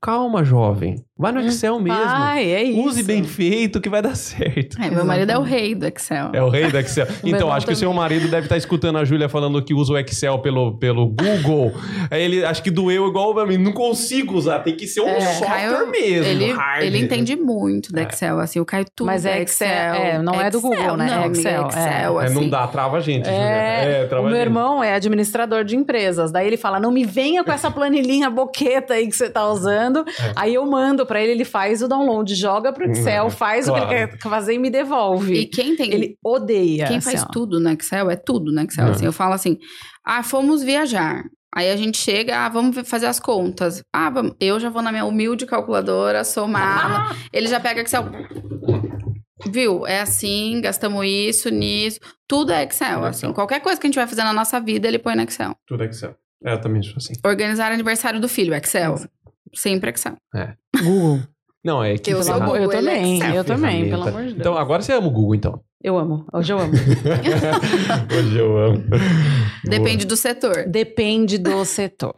Calma, jovem. Vai no Excel mesmo. Ai, é isso. Use bem feito que vai dar certo. É, meu marido é o rei do Excel. É o rei do Excel. então, acho que o seu marido deve estar escutando a Júlia falando que usa o Excel pelo, pelo Google. Aí ele acho que doeu igual pra mim. Não consigo usar, tem que ser um É, software Caio, mesmo. Ele, hard. ele entende muito do É. Excel, assim, o Caio tudo Mas é Excel, é, não é do Google, né? Não, É Excel, é. Excel, É, assim. não dá, trava a gente, É, Júlia. É, trava o meu gente. irmão é administrador de empresas. Daí ele fala: não me venha com essa planilhinha boqueta aí que você tá usando. É. Aí eu mando pra ele, ele faz o download, joga pro Excel, Uhum, faz o que claro. ele quer fazer e me devolve. E quem tem Ele odeia. Quem assim, faz ó. tudo no Excel é tudo no Excel. Não. Assim, eu falo assim: ah, fomos viajar. Aí a gente chega, ah, vamos fazer as contas. Ah, vamos. Eu já vou na minha humilde calculadora, somar. Ele já pega Excel. Viu? É assim, gastamos isso, nisso. Tudo é Excel, Tudo é assim. Excel. Qualquer coisa que a gente vai fazer na nossa vida, ele põe no Excel. Tudo Excel. É, eu também sou assim. Organizar aniversário do filho, Excel. Sempre Excel. Google. Não, é que Eu eu Google, é também, Excel. eu também, pelo amor de Deus. Então, agora você ama o Google, então. Eu amo. Hoje eu amo. Hoje eu amo. Depende do setor. Depende do setor.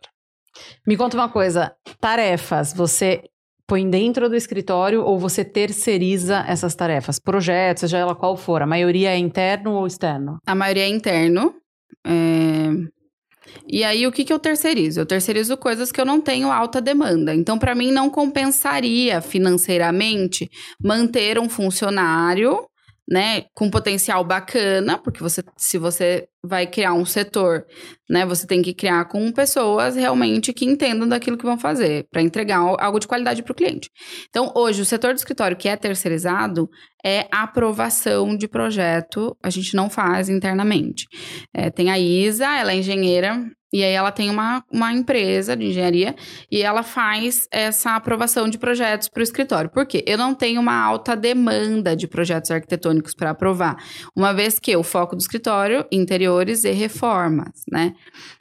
Me conta uma coisa: tarefas, você põe dentro do escritório ou você terceiriza essas tarefas? Projetos, seja ela qual for, a maioria é interno ou externo? A maioria é interno. é, E aí, o que, que eu terceirizo? Eu terceirizo coisas que eu não tenho alta demanda. Então, para mim, não compensaria financeiramente manter um funcionário, né, com potencial bacana, porque você, se você vai criar um setor, né, você tem que criar com pessoas realmente que entendam daquilo que vão fazer, para entregar al- algo de qualidade para o cliente. Então, hoje, o setor do escritório que é terceirizado é aprovação de projeto, a gente não faz internamente. É, tem a Isa, ela é engenheira, e aí ela tem uma, uma empresa de engenharia e ela faz essa aprovação de projetos para o escritório. Por quê? Eu não tenho uma alta demanda de projetos arquitetônicos para aprovar, uma vez que o foco do escritório, interiores e reformas, né?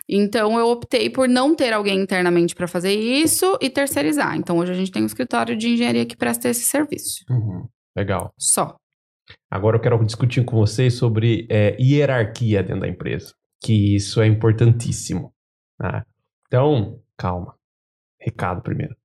Então eu optei por não ter alguém internamente para fazer isso e terceirizar. Então hoje a gente tem um escritório de engenharia que presta esse serviço. Uhum. Legal. Só. Agora eu quero discutir com vocês sobre é, hierarquia dentro da empresa, que isso é importantíssimo. né? Então, calma. Recado primeiro.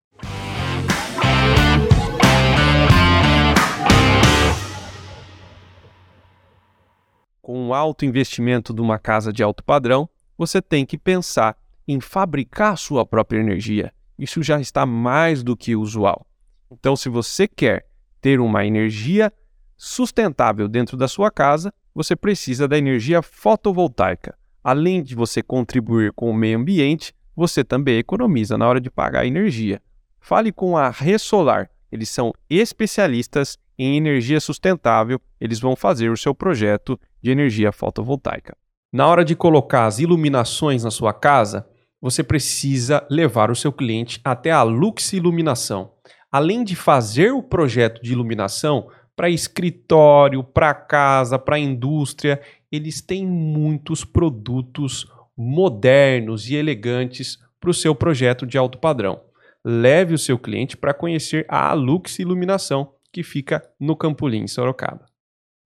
Com o alto investimento de uma casa de alto padrão, você tem que pensar em fabricar sua própria energia. Isso já está mais do que usual. Então, se você quer ter uma energia sustentável dentro da sua casa, você precisa da energia fotovoltaica. Além de você contribuir com o meio ambiente, você também economiza na hora de pagar a energia. Fale com a Ressolar. Eles são especialistas em energia sustentável. Eles vão fazer o seu projeto de energia fotovoltaica. Na hora de colocar as iluminações na sua casa, você precisa levar o seu cliente até a Lux Iluminação. Além de fazer o projeto de iluminação para escritório, para casa, para indústria, eles têm muitos produtos modernos e elegantes para o seu projeto de alto padrão. Leve o seu cliente para conhecer a Lux Iluminação, que fica no Campolim, Sorocaba.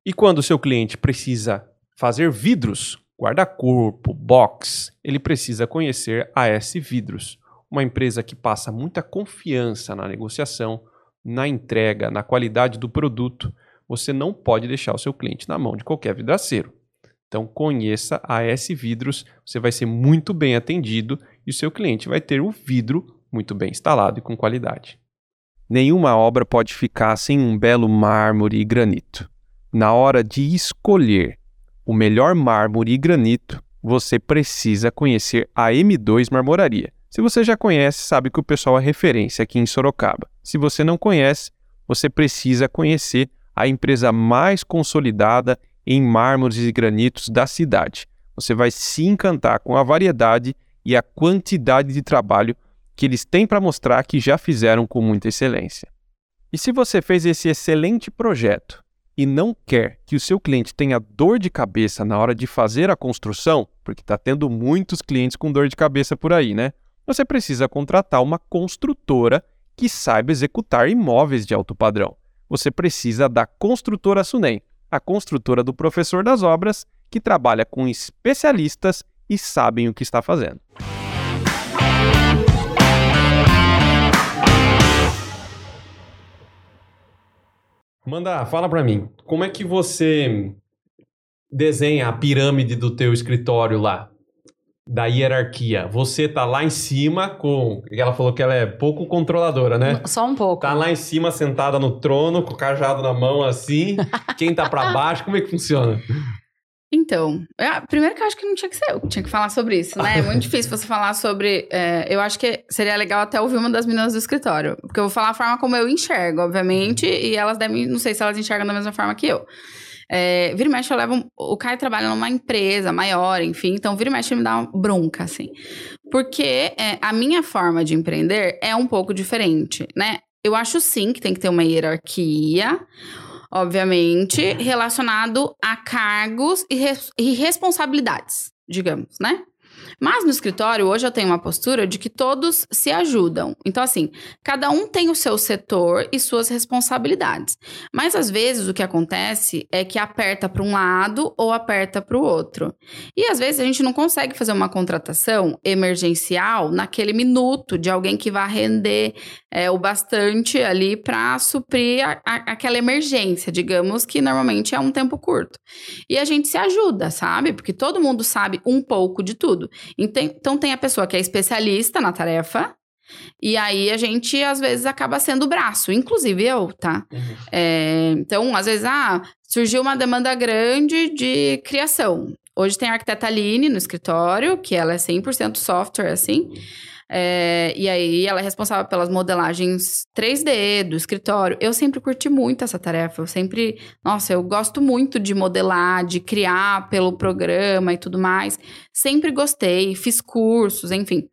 E quando o seu cliente precisa fazer vidros, guarda-corpo, box, ele precisa conhecer a S Vidros, uma empresa que passa muita confiança na negociação, na entrega, na qualidade do produto. Você não pode deixar o seu cliente na mão de qualquer vidraceiro. Então conheça a S Vidros, você vai ser muito bem atendido e o seu cliente vai ter o vidro muito bem instalado e com qualidade. Nenhuma obra pode ficar sem um belo mármore e granito. Na hora de escolher o melhor mármore e granito, você precisa conhecer a M2 Marmoraria. Se você já conhece, sabe que o pessoal é referência aqui em Sorocaba. Se você não conhece, você precisa conhecer a empresa mais consolidada em mármores e granitos da cidade. Você vai se encantar com a variedade e a quantidade de trabalho que eles têm para mostrar que já fizeram com muita excelência. E se você fez esse excelente projeto e não quer que o seu cliente tenha dor de cabeça na hora de fazer a construção, porque está tendo muitos clientes com dor de cabeça por aí, né? Você precisa contratar uma construtora que saiba executar imóveis de alto padrão. Você precisa da Construtora Sunem, a construtora do professor das obras, que trabalha com especialistas e sabem o que está fazendo. Manda, fala para mim, como é que você desenha a pirâmide do teu escritório lá? Da hierarquia. Você tá lá em cima com. Ela falou que ela é pouco controladora, né? Só um pouco. Tá lá em cima, sentada no trono, com o cajado na mão, assim. Quem tá para baixo, como é que funciona? Então, é, primeiro que eu acho que não tinha que ser eu que tinha que falar sobre isso, né? É muito difícil você falar sobre. É, eu acho que seria legal até ouvir uma das meninas do escritório. Porque eu vou falar a forma como eu enxergo, obviamente, e elas devem. Não sei se elas enxergam da mesma forma que eu. É, vira e mexe, eu levo. O Caio trabalha numa empresa maior, enfim, então vira e mexe me dá uma bronca, assim. Porque é, a minha forma de empreender é um pouco diferente, né? Eu acho sim que tem que ter uma hierarquia obviamente, relacionado a cargos e, res e responsabilidades, digamos, né? Mas no escritório, hoje eu tenho uma postura de que todos se ajudam. Então, assim, cada um tem o seu setor e suas responsabilidades. Mas às vezes o que acontece é que aperta para um lado ou aperta para o outro. E às vezes a gente não consegue fazer uma contratação emergencial naquele minuto de alguém que vai render é, o bastante ali para suprir a, a, aquela emergência, digamos que normalmente é um tempo curto. E a gente se ajuda, sabe? Porque todo mundo sabe um pouco de tudo. Então tem a pessoa que é especialista na tarefa, e aí a gente, às vezes, acaba sendo o braço, inclusive eu, tá? Uhum. É, então, às vezes, ah, surgiu uma demanda grande de criação. Hoje tem a arquiteta Aline no escritório, que ela é 100% software, assim. É, e aí ela é responsável pelas modelagens 3D do escritório. Eu sempre curti muito essa tarefa. Eu sempre, nossa, eu gosto muito de modelar, de criar pelo programa e tudo mais. Sempre gostei, fiz cursos, enfim.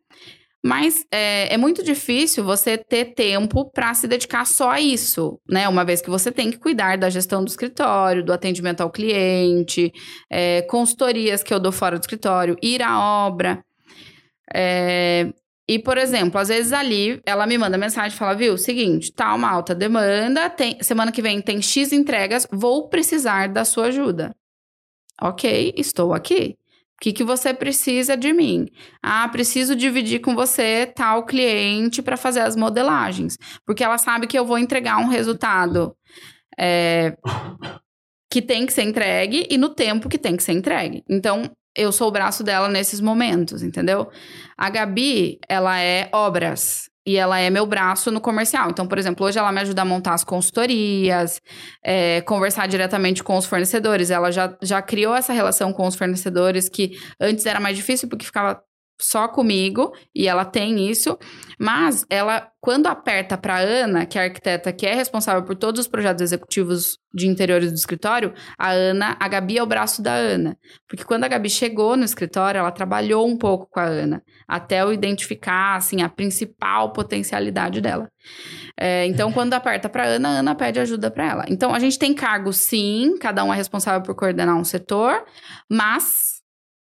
Mas é, é, muito difícil você ter tempo para se dedicar só a isso, né? Uma vez que você tem que cuidar da gestão do escritório, do atendimento ao cliente, é, consultorias que eu dou fora do escritório, ir à obra. É, e, por exemplo, às vezes ali ela me manda mensagem e fala: viu, seguinte, tá uma alta demanda, tem, semana que vem tem X entregas, vou precisar da sua ajuda. Ok, estou aqui. O que, que você precisa de mim? Ah, preciso dividir com você tal cliente para fazer as modelagens. Porque ela sabe que eu vou entregar um resultado é, que tem que ser entregue e no tempo que tem que ser entregue. Então, eu sou o braço dela nesses momentos, entendeu? A Gabi, ela é obras. E ela é meu braço no comercial. Então, por exemplo, hoje ela me ajuda a montar as consultorias, é, conversar diretamente com os fornecedores. Ela já, já criou essa relação com os fornecedores que antes era mais difícil porque ficava só comigo e ela tem isso, mas ela quando aperta para Ana, que é a arquiteta que é responsável por todos os projetos executivos de interiores do escritório, a Ana, a Gabi é o braço da Ana, porque quando a Gabi chegou no escritório, ela trabalhou um pouco com a Ana até eu identificar assim a principal potencialidade dela. É, então, quando aperta para Ana, a Ana pede ajuda para ela. Então, a gente tem cargos, sim, cada um é responsável por coordenar um setor, mas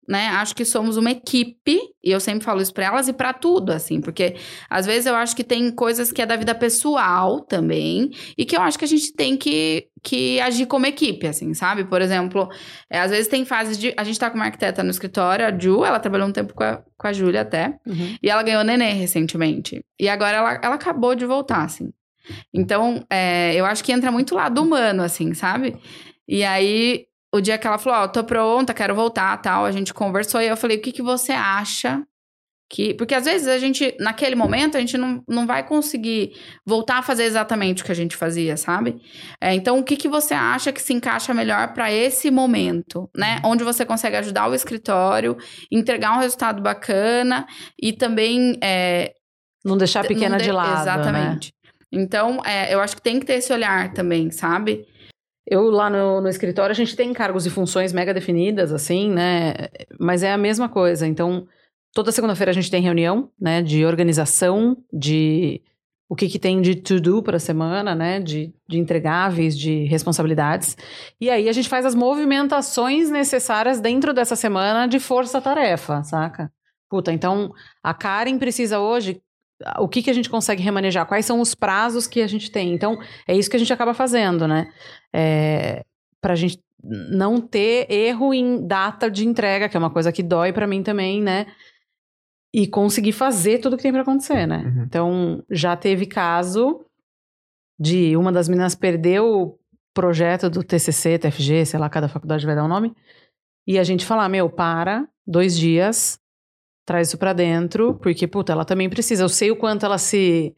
né? Acho que somos uma equipe, e eu sempre falo isso para elas e para tudo, assim, porque às vezes eu acho que tem coisas que é da vida pessoal também, e que eu acho que a gente tem que, que agir como equipe, assim, sabe? Por exemplo, é, às vezes tem fases de. A gente tá com uma arquiteta no escritório, a Ju, ela trabalhou um tempo com a, com a Júlia até, uhum. e ela ganhou nenê recentemente. E agora ela, ela acabou de voltar, assim. Então, é, eu acho que entra muito lado humano, assim, sabe? E aí o dia que ela falou, ó, tô pronta, quero voltar, tal, a gente conversou e eu falei, o que, que você acha que... Porque às vezes a gente, naquele momento, a gente não, não vai conseguir voltar a fazer exatamente o que a gente fazia, sabe? É, então, o que, que você acha que se encaixa melhor para esse momento, né? Onde você consegue ajudar o escritório, entregar um resultado bacana e também... É, Não deixar a pequena não de- de lado. Né? Exatamente. Então, é, eu acho que tem que ter esse olhar também, sabe? Eu lá no, no escritório, a gente tem cargos e funções mega definidas, assim, né? Mas é a mesma coisa. Então, toda segunda-feira a gente tem reunião, né? De organização, de o que, que tem de to-do para a semana, né? De, de entregáveis, de responsabilidades. E aí a gente faz as movimentações necessárias dentro dessa semana de força-tarefa, saca? Puta, então a Karen precisa hoje. O que, que a gente consegue remanejar? Quais são os prazos que a gente tem? Então, é isso que a gente acaba fazendo, né? É, para a gente não ter erro em data de entrega, que é uma coisa que dói para mim também, né? E conseguir fazer tudo que tem para acontecer, né? Uhum. Então, já teve caso de uma das meninas perder o projeto do TCC, TFG, sei lá, cada faculdade vai dar um nome, e a gente falar, meu, para, dois dias, traz isso pra dentro, porque, puta, ela também precisa. Eu sei o quanto ela se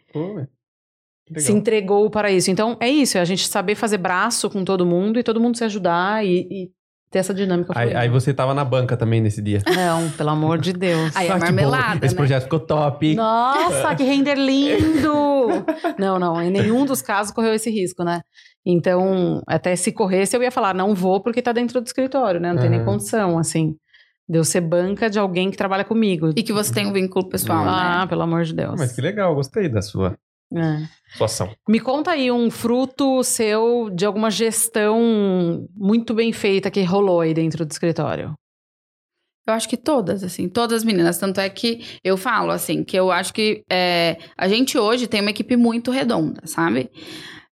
se entregou para isso. Então, é isso, é a gente saber fazer braço com todo mundo e todo mundo se ajudar e, e ter essa dinâmica. Aí, aí você tava na banca também nesse dia. Não, pelo amor de Deus. Aí é Ah, bom. marmelada, Esse né? projeto ficou top. Nossa, que render lindo! Não, não, em nenhum dos casos correu esse risco, né? Então, até se corresse, eu ia falar, não vou porque tá dentro do escritório, né? Não tem nem Aham. condição, assim. De eu ser banca de alguém que trabalha comigo. E que você tem um vínculo pessoal, ah, né? pelo amor de Deus. Mas que legal, gostei da sua É. situação. Me conta aí um fruto seu de alguma gestão muito bem feita que rolou aí dentro do escritório. Eu acho que todas, assim, todas as meninas. Tanto é que eu falo, assim, que eu acho que é, a gente hoje tem uma equipe muito redonda, sabe?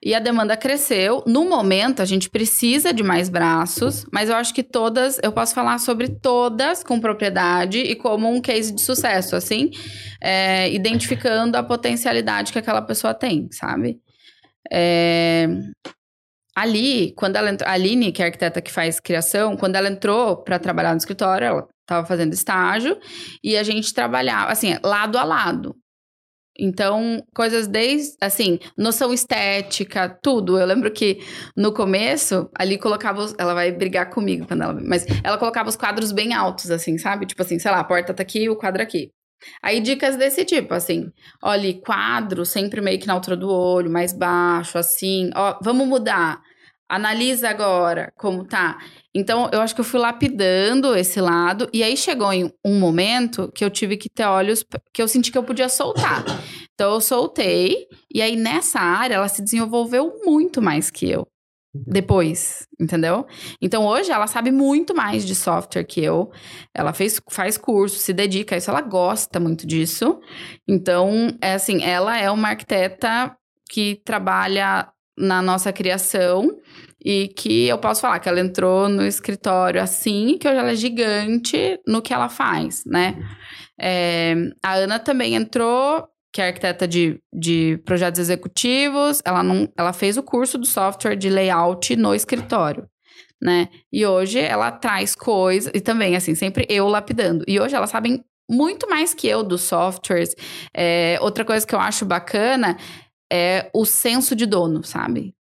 E a demanda cresceu. No momento, a gente precisa de mais braços, mas eu acho que todas, eu posso falar sobre todas com propriedade e como um case de sucesso, assim, é, identificando a potencialidade que aquela pessoa tem, sabe? É, Ali, quando ela entrou, a Aline, que é a arquiteta que faz criação, quando ela entrou para trabalhar no escritório, ela estava fazendo estágio e a gente trabalhava, assim, lado a lado. Então, coisas desde, assim, noção estética, tudo. Eu lembro que no começo, ali colocava, os, ela vai brigar comigo quando ela, mas ela colocava os quadros bem altos, assim, sabe? Tipo assim, sei lá, a porta tá aqui, o quadro aqui. Aí dicas desse tipo, assim, olha, quadro sempre meio que na altura do olho, mais baixo, assim, ó, vamos mudar. Analisa agora como tá. Então, eu acho que eu fui lapidando esse lado, e aí chegou em um momento que eu tive que ter olhos, que eu senti que eu podia soltar. Então, eu soltei, e aí nessa área ela se desenvolveu muito mais que eu. Depois, entendeu? Então hoje ela sabe muito mais de software que eu. Ela fez, faz curso, se dedica a isso, ela gosta muito disso. Então, é assim, ela é uma arquiteta que trabalha na nossa criação e que eu posso falar que ela entrou no escritório assim, que hoje ela é gigante no que ela faz, né? É, a Ana também entrou, que é arquiteta de, de projetos executivos, ela, não, ela fez o curso do software de layout no escritório, né? E hoje ela traz coisas, e também, assim, sempre eu lapidando. E hoje elas sabem muito mais que eu dos softwares. É, outra coisa que eu acho bacana é o senso de dono, sabe?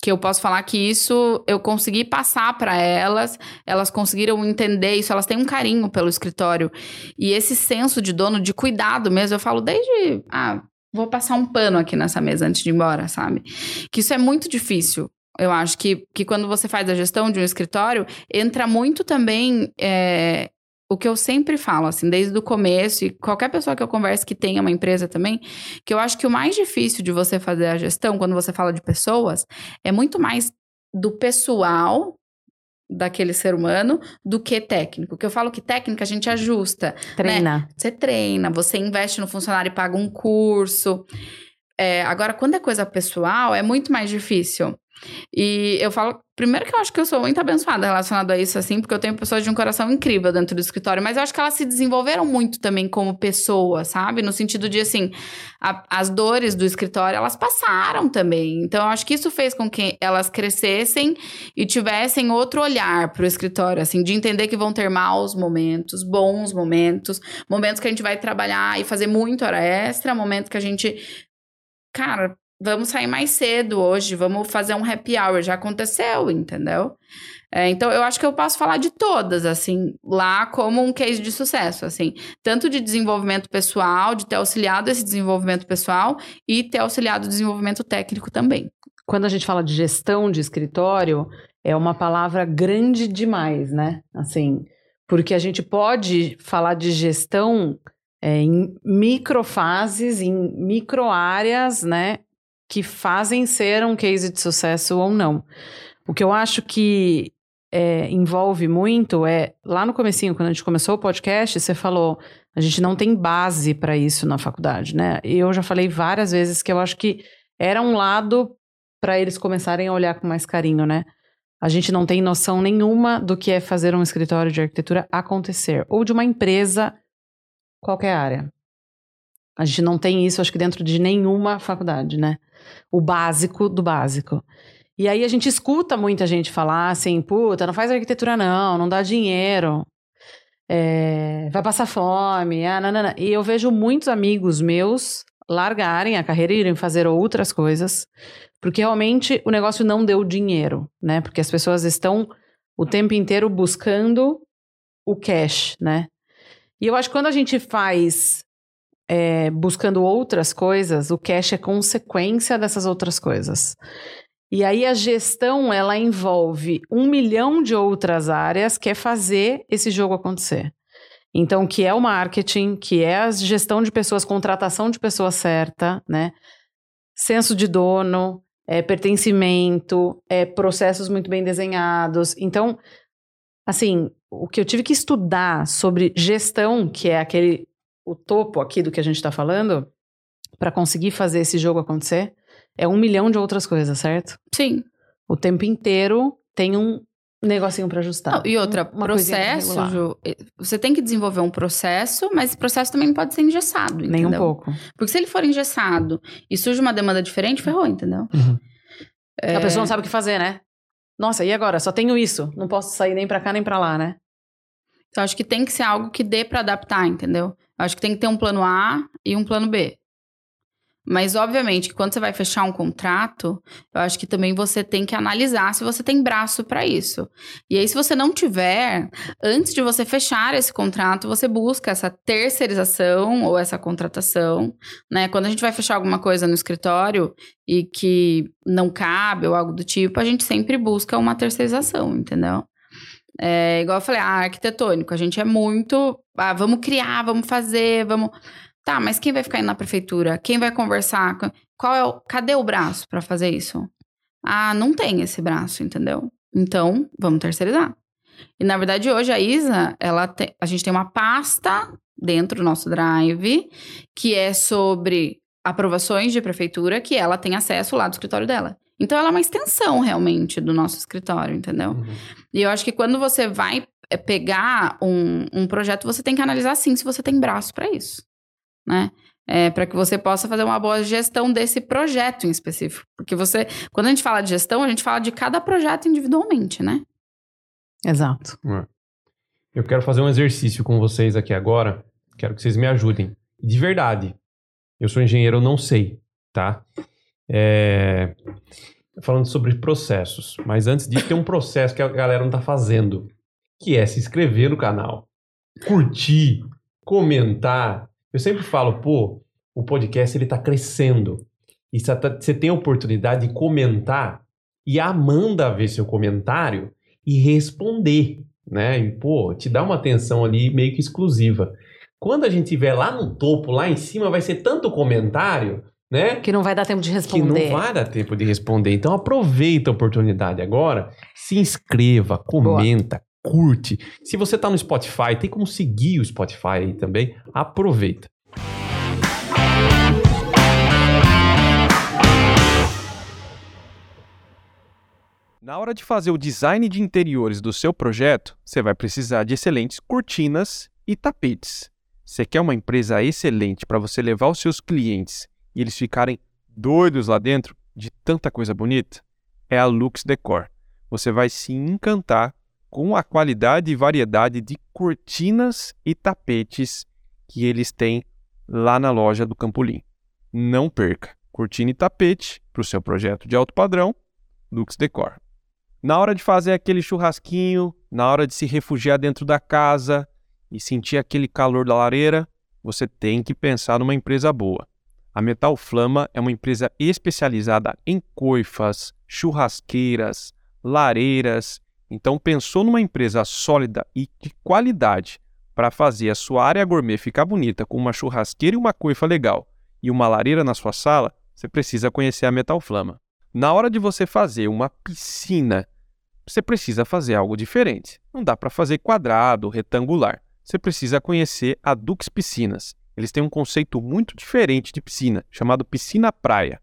Que eu posso falar que isso eu consegui passar para elas, elas conseguiram entender isso, elas têm um carinho pelo escritório. E esse senso de dono, de cuidado mesmo, eu falo desde. Ah, vou passar um pano aqui nessa mesa antes de ir embora, sabe? Que isso é muito difícil. Eu acho que, que quando você faz a gestão de um escritório, entra muito também é, o que eu sempre falo, assim, desde o começo, e qualquer pessoa que eu converse que tenha uma empresa também, que eu acho que o mais difícil de você fazer a gestão, quando você fala de pessoas, é muito mais do pessoal daquele ser humano do que técnico. Que eu falo que técnica a gente ajusta. Treina. Você treina, você investe no funcionário e paga um curso. É, agora, quando é coisa pessoal, é muito mais difícil. E eu falo, primeiro que eu acho que eu sou muito abençoada relacionado a isso, assim, porque eu tenho pessoas de um coração incrível dentro do escritório, mas eu acho que elas se desenvolveram muito também como pessoa, sabe? No sentido de, assim, a, as dores do escritório, elas passaram também. Então, eu acho que isso fez com que elas crescessem e tivessem outro olhar para o escritório, assim, de entender que vão ter maus momentos, bons momentos, momentos que a gente vai trabalhar e fazer muito hora extra, momentos que a gente cara, vamos sair mais cedo hoje, vamos fazer um happy hour. Já aconteceu, entendeu? É, então, eu acho que eu posso falar de todas, assim, lá como um case de sucesso, assim. Tanto de desenvolvimento pessoal, de ter auxiliado esse desenvolvimento pessoal e ter auxiliado o desenvolvimento técnico também. Quando a gente fala de gestão de escritório, é uma palavra grande demais, né? Assim, porque a gente pode falar de gestão é, em microfases, em microáreas, né? Que fazem ser um case de sucesso ou não. O que eu acho que é, envolve muito é lá no comecinho, quando a gente começou o podcast, você falou a gente não tem base para isso na faculdade, né? E eu já falei várias vezes que eu acho que era um lado para eles começarem a olhar com mais carinho, né? A gente não tem noção nenhuma do que é fazer um escritório de arquitetura acontecer ou de uma empresa qualquer área. A gente não tem isso, acho que dentro de nenhuma faculdade, né? O básico do básico. E aí a gente escuta muita gente falar assim, puta, não faz arquitetura não, não dá dinheiro, é, vai passar fome, ah, nanana. E eu vejo muitos amigos meus largarem a carreira e irem fazer outras coisas, porque realmente o negócio não deu dinheiro, né? Porque as pessoas estão o tempo inteiro buscando o cash, né? E eu acho que quando a gente faz é, buscando outras coisas, o cash é consequência dessas outras coisas. E aí a gestão ela envolve um milhão de outras áreas que é fazer esse jogo acontecer. Então, que é o marketing, que é a gestão de pessoas, contratação de pessoa certa, né? Senso de dono, é, pertencimento, é, processos muito bem desenhados. Então, assim, o que eu tive que estudar sobre gestão, que é aquele o topo aqui do que a gente está falando, para conseguir fazer esse jogo acontecer, é um milhão de outras coisas, certo? Sim. O tempo inteiro tem um negocinho para ajustar. Não, e outra, um, processo, Ju, você tem que desenvolver um processo, mas esse processo também não pode ser engessado, entendeu? Nem um pouco. Porque se ele for engessado e surge uma demanda diferente, ferrou, entendeu? Uhum. É... A pessoa não sabe o que fazer, né? Nossa, e agora? Só tenho isso. Não posso sair nem para cá nem para lá, né? Então, acho que tem que ser algo que dê para adaptar, entendeu? Acho que tem que ter um plano A e um plano B. Mas, obviamente, quando você vai fechar um contrato, eu acho que também você tem que analisar se você tem braço para isso. E aí, se você não tiver, antes de você fechar esse contrato, você busca essa terceirização ou essa contratação, né? Quando a gente vai fechar alguma coisa no escritório e que não cabe ou algo do tipo, a gente sempre busca uma terceirização, entendeu? É, igual eu falei, ah, arquitetônico, a gente é muito. Ah, vamos criar, vamos fazer, vamos. Tá, mas quem vai ficar indo na prefeitura? Quem vai conversar? Qual é o. Cadê o braço para fazer isso? Ah, não tem esse braço, entendeu? Então, vamos terceirizar. E na verdade, hoje a Isa, ela te, a gente tem uma pasta dentro do nosso drive que é sobre aprovações de prefeitura que ela tem acesso lá do escritório dela. Então, ela é uma extensão realmente do nosso escritório, entendeu? Uhum. E eu acho que quando você vai eh, pegar um, um projeto, você tem que analisar sim se você tem braço para isso, né? É, para que você possa fazer uma boa gestão desse projeto em específico. Porque você, quando a gente fala de gestão, a gente fala de cada projeto individualmente, né? Exato. É. Eu quero fazer um exercício com vocês aqui agora. Quero que vocês me ajudem. De verdade. Eu sou engenheiro, eu não sei, tá? É, falando sobre processos, mas antes disso tem um processo que a galera não está fazendo, que é se inscrever no canal, curtir, comentar. Eu sempre falo, pô, o podcast ele está crescendo e você tem a oportunidade de comentar e a Amanda ver seu comentário e responder, né? E, pô, te dá uma atenção ali meio que exclusiva. Quando a gente estiver lá no topo, lá em cima, vai ser tanto comentário né? Que não vai dar tempo de responder. Que não vai dar tempo de responder. Então aproveita a oportunidade agora, se inscreva, comenta, Boa. curte. Se você está no Spotify, tem como seguir o Spotify aí também. Aproveita. Na hora de fazer o design de interiores do seu projeto, você vai precisar de excelentes cortinas e tapetes. Você quer uma empresa excelente para você levar os seus clientes e eles ficarem doidos lá dentro de tanta coisa bonita? É a Lux Decor. Você vai se encantar com a qualidade e variedade de cortinas e tapetes que eles têm lá na loja do Campolim. Não perca! Cortina e tapete para o seu projeto de alto padrão, Lux Decor. Na hora de fazer aquele churrasquinho, na hora de se refugiar dentro da casa e sentir aquele calor da lareira, você tem que pensar numa empresa boa. A Metal Flama é uma empresa especializada em coifas, churrasqueiras, lareiras. Então, pensou numa empresa sólida e de qualidade para fazer a sua área gourmet ficar bonita com uma churrasqueira e uma coifa legal e uma lareira na sua sala, você precisa conhecer a Metal Flama. Na hora de você fazer uma piscina você precisa fazer algo diferente. Não dá para fazer quadrado, retangular. Você precisa conhecer a Dux Piscinas. Eles têm um conceito muito diferente de piscina, chamado piscina praia.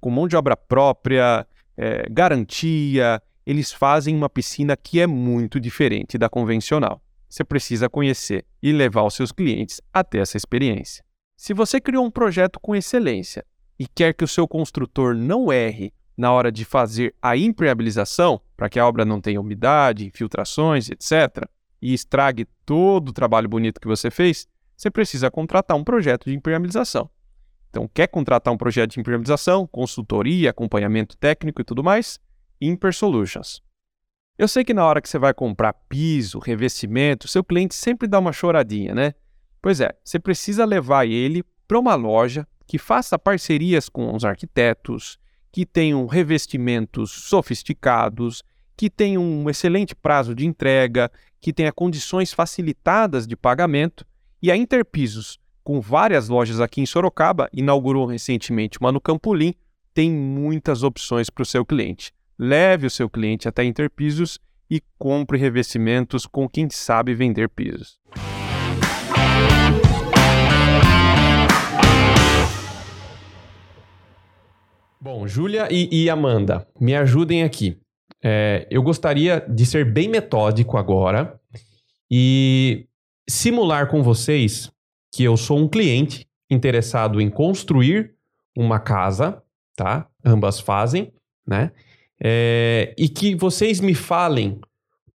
Com mão de obra própria, é, garantia, eles fazem uma piscina que é muito diferente da convencional. Você precisa conhecer e levar os seus clientes até essa experiência. Se você criou um projeto com excelência e quer que o seu construtor não erre na hora de fazer a impermeabilização, para que a obra não tenha umidade, infiltrações, etc., e estrague todo o trabalho bonito que você fez, você precisa contratar um projeto de impermeabilização. Então, quer contratar um projeto de impermeabilização, consultoria, acompanhamento técnico e tudo mais? Imper Solutions. Eu sei que na hora que você vai comprar piso, revestimento, seu cliente sempre dá uma choradinha, né? Pois é, você precisa levar ele para uma loja que faça parcerias com os arquitetos, que tenham revestimentos sofisticados, que tenham um excelente prazo de entrega, que tenha condições facilitadas de pagamento. E a Interpisos, com várias lojas aqui em Sorocaba, inaugurou recentemente uma no Campolim, tem muitas opções para o seu cliente. Leve o seu cliente até Interpisos e compre revestimentos com quem sabe vender pisos. Bom, Júlia e, e, Amanda, me ajudem aqui. É, eu gostaria de ser bem metódico agora e simular com vocês que eu sou um cliente interessado em construir uma casa, tá? Ambas fazem, né? É, e que vocês me falem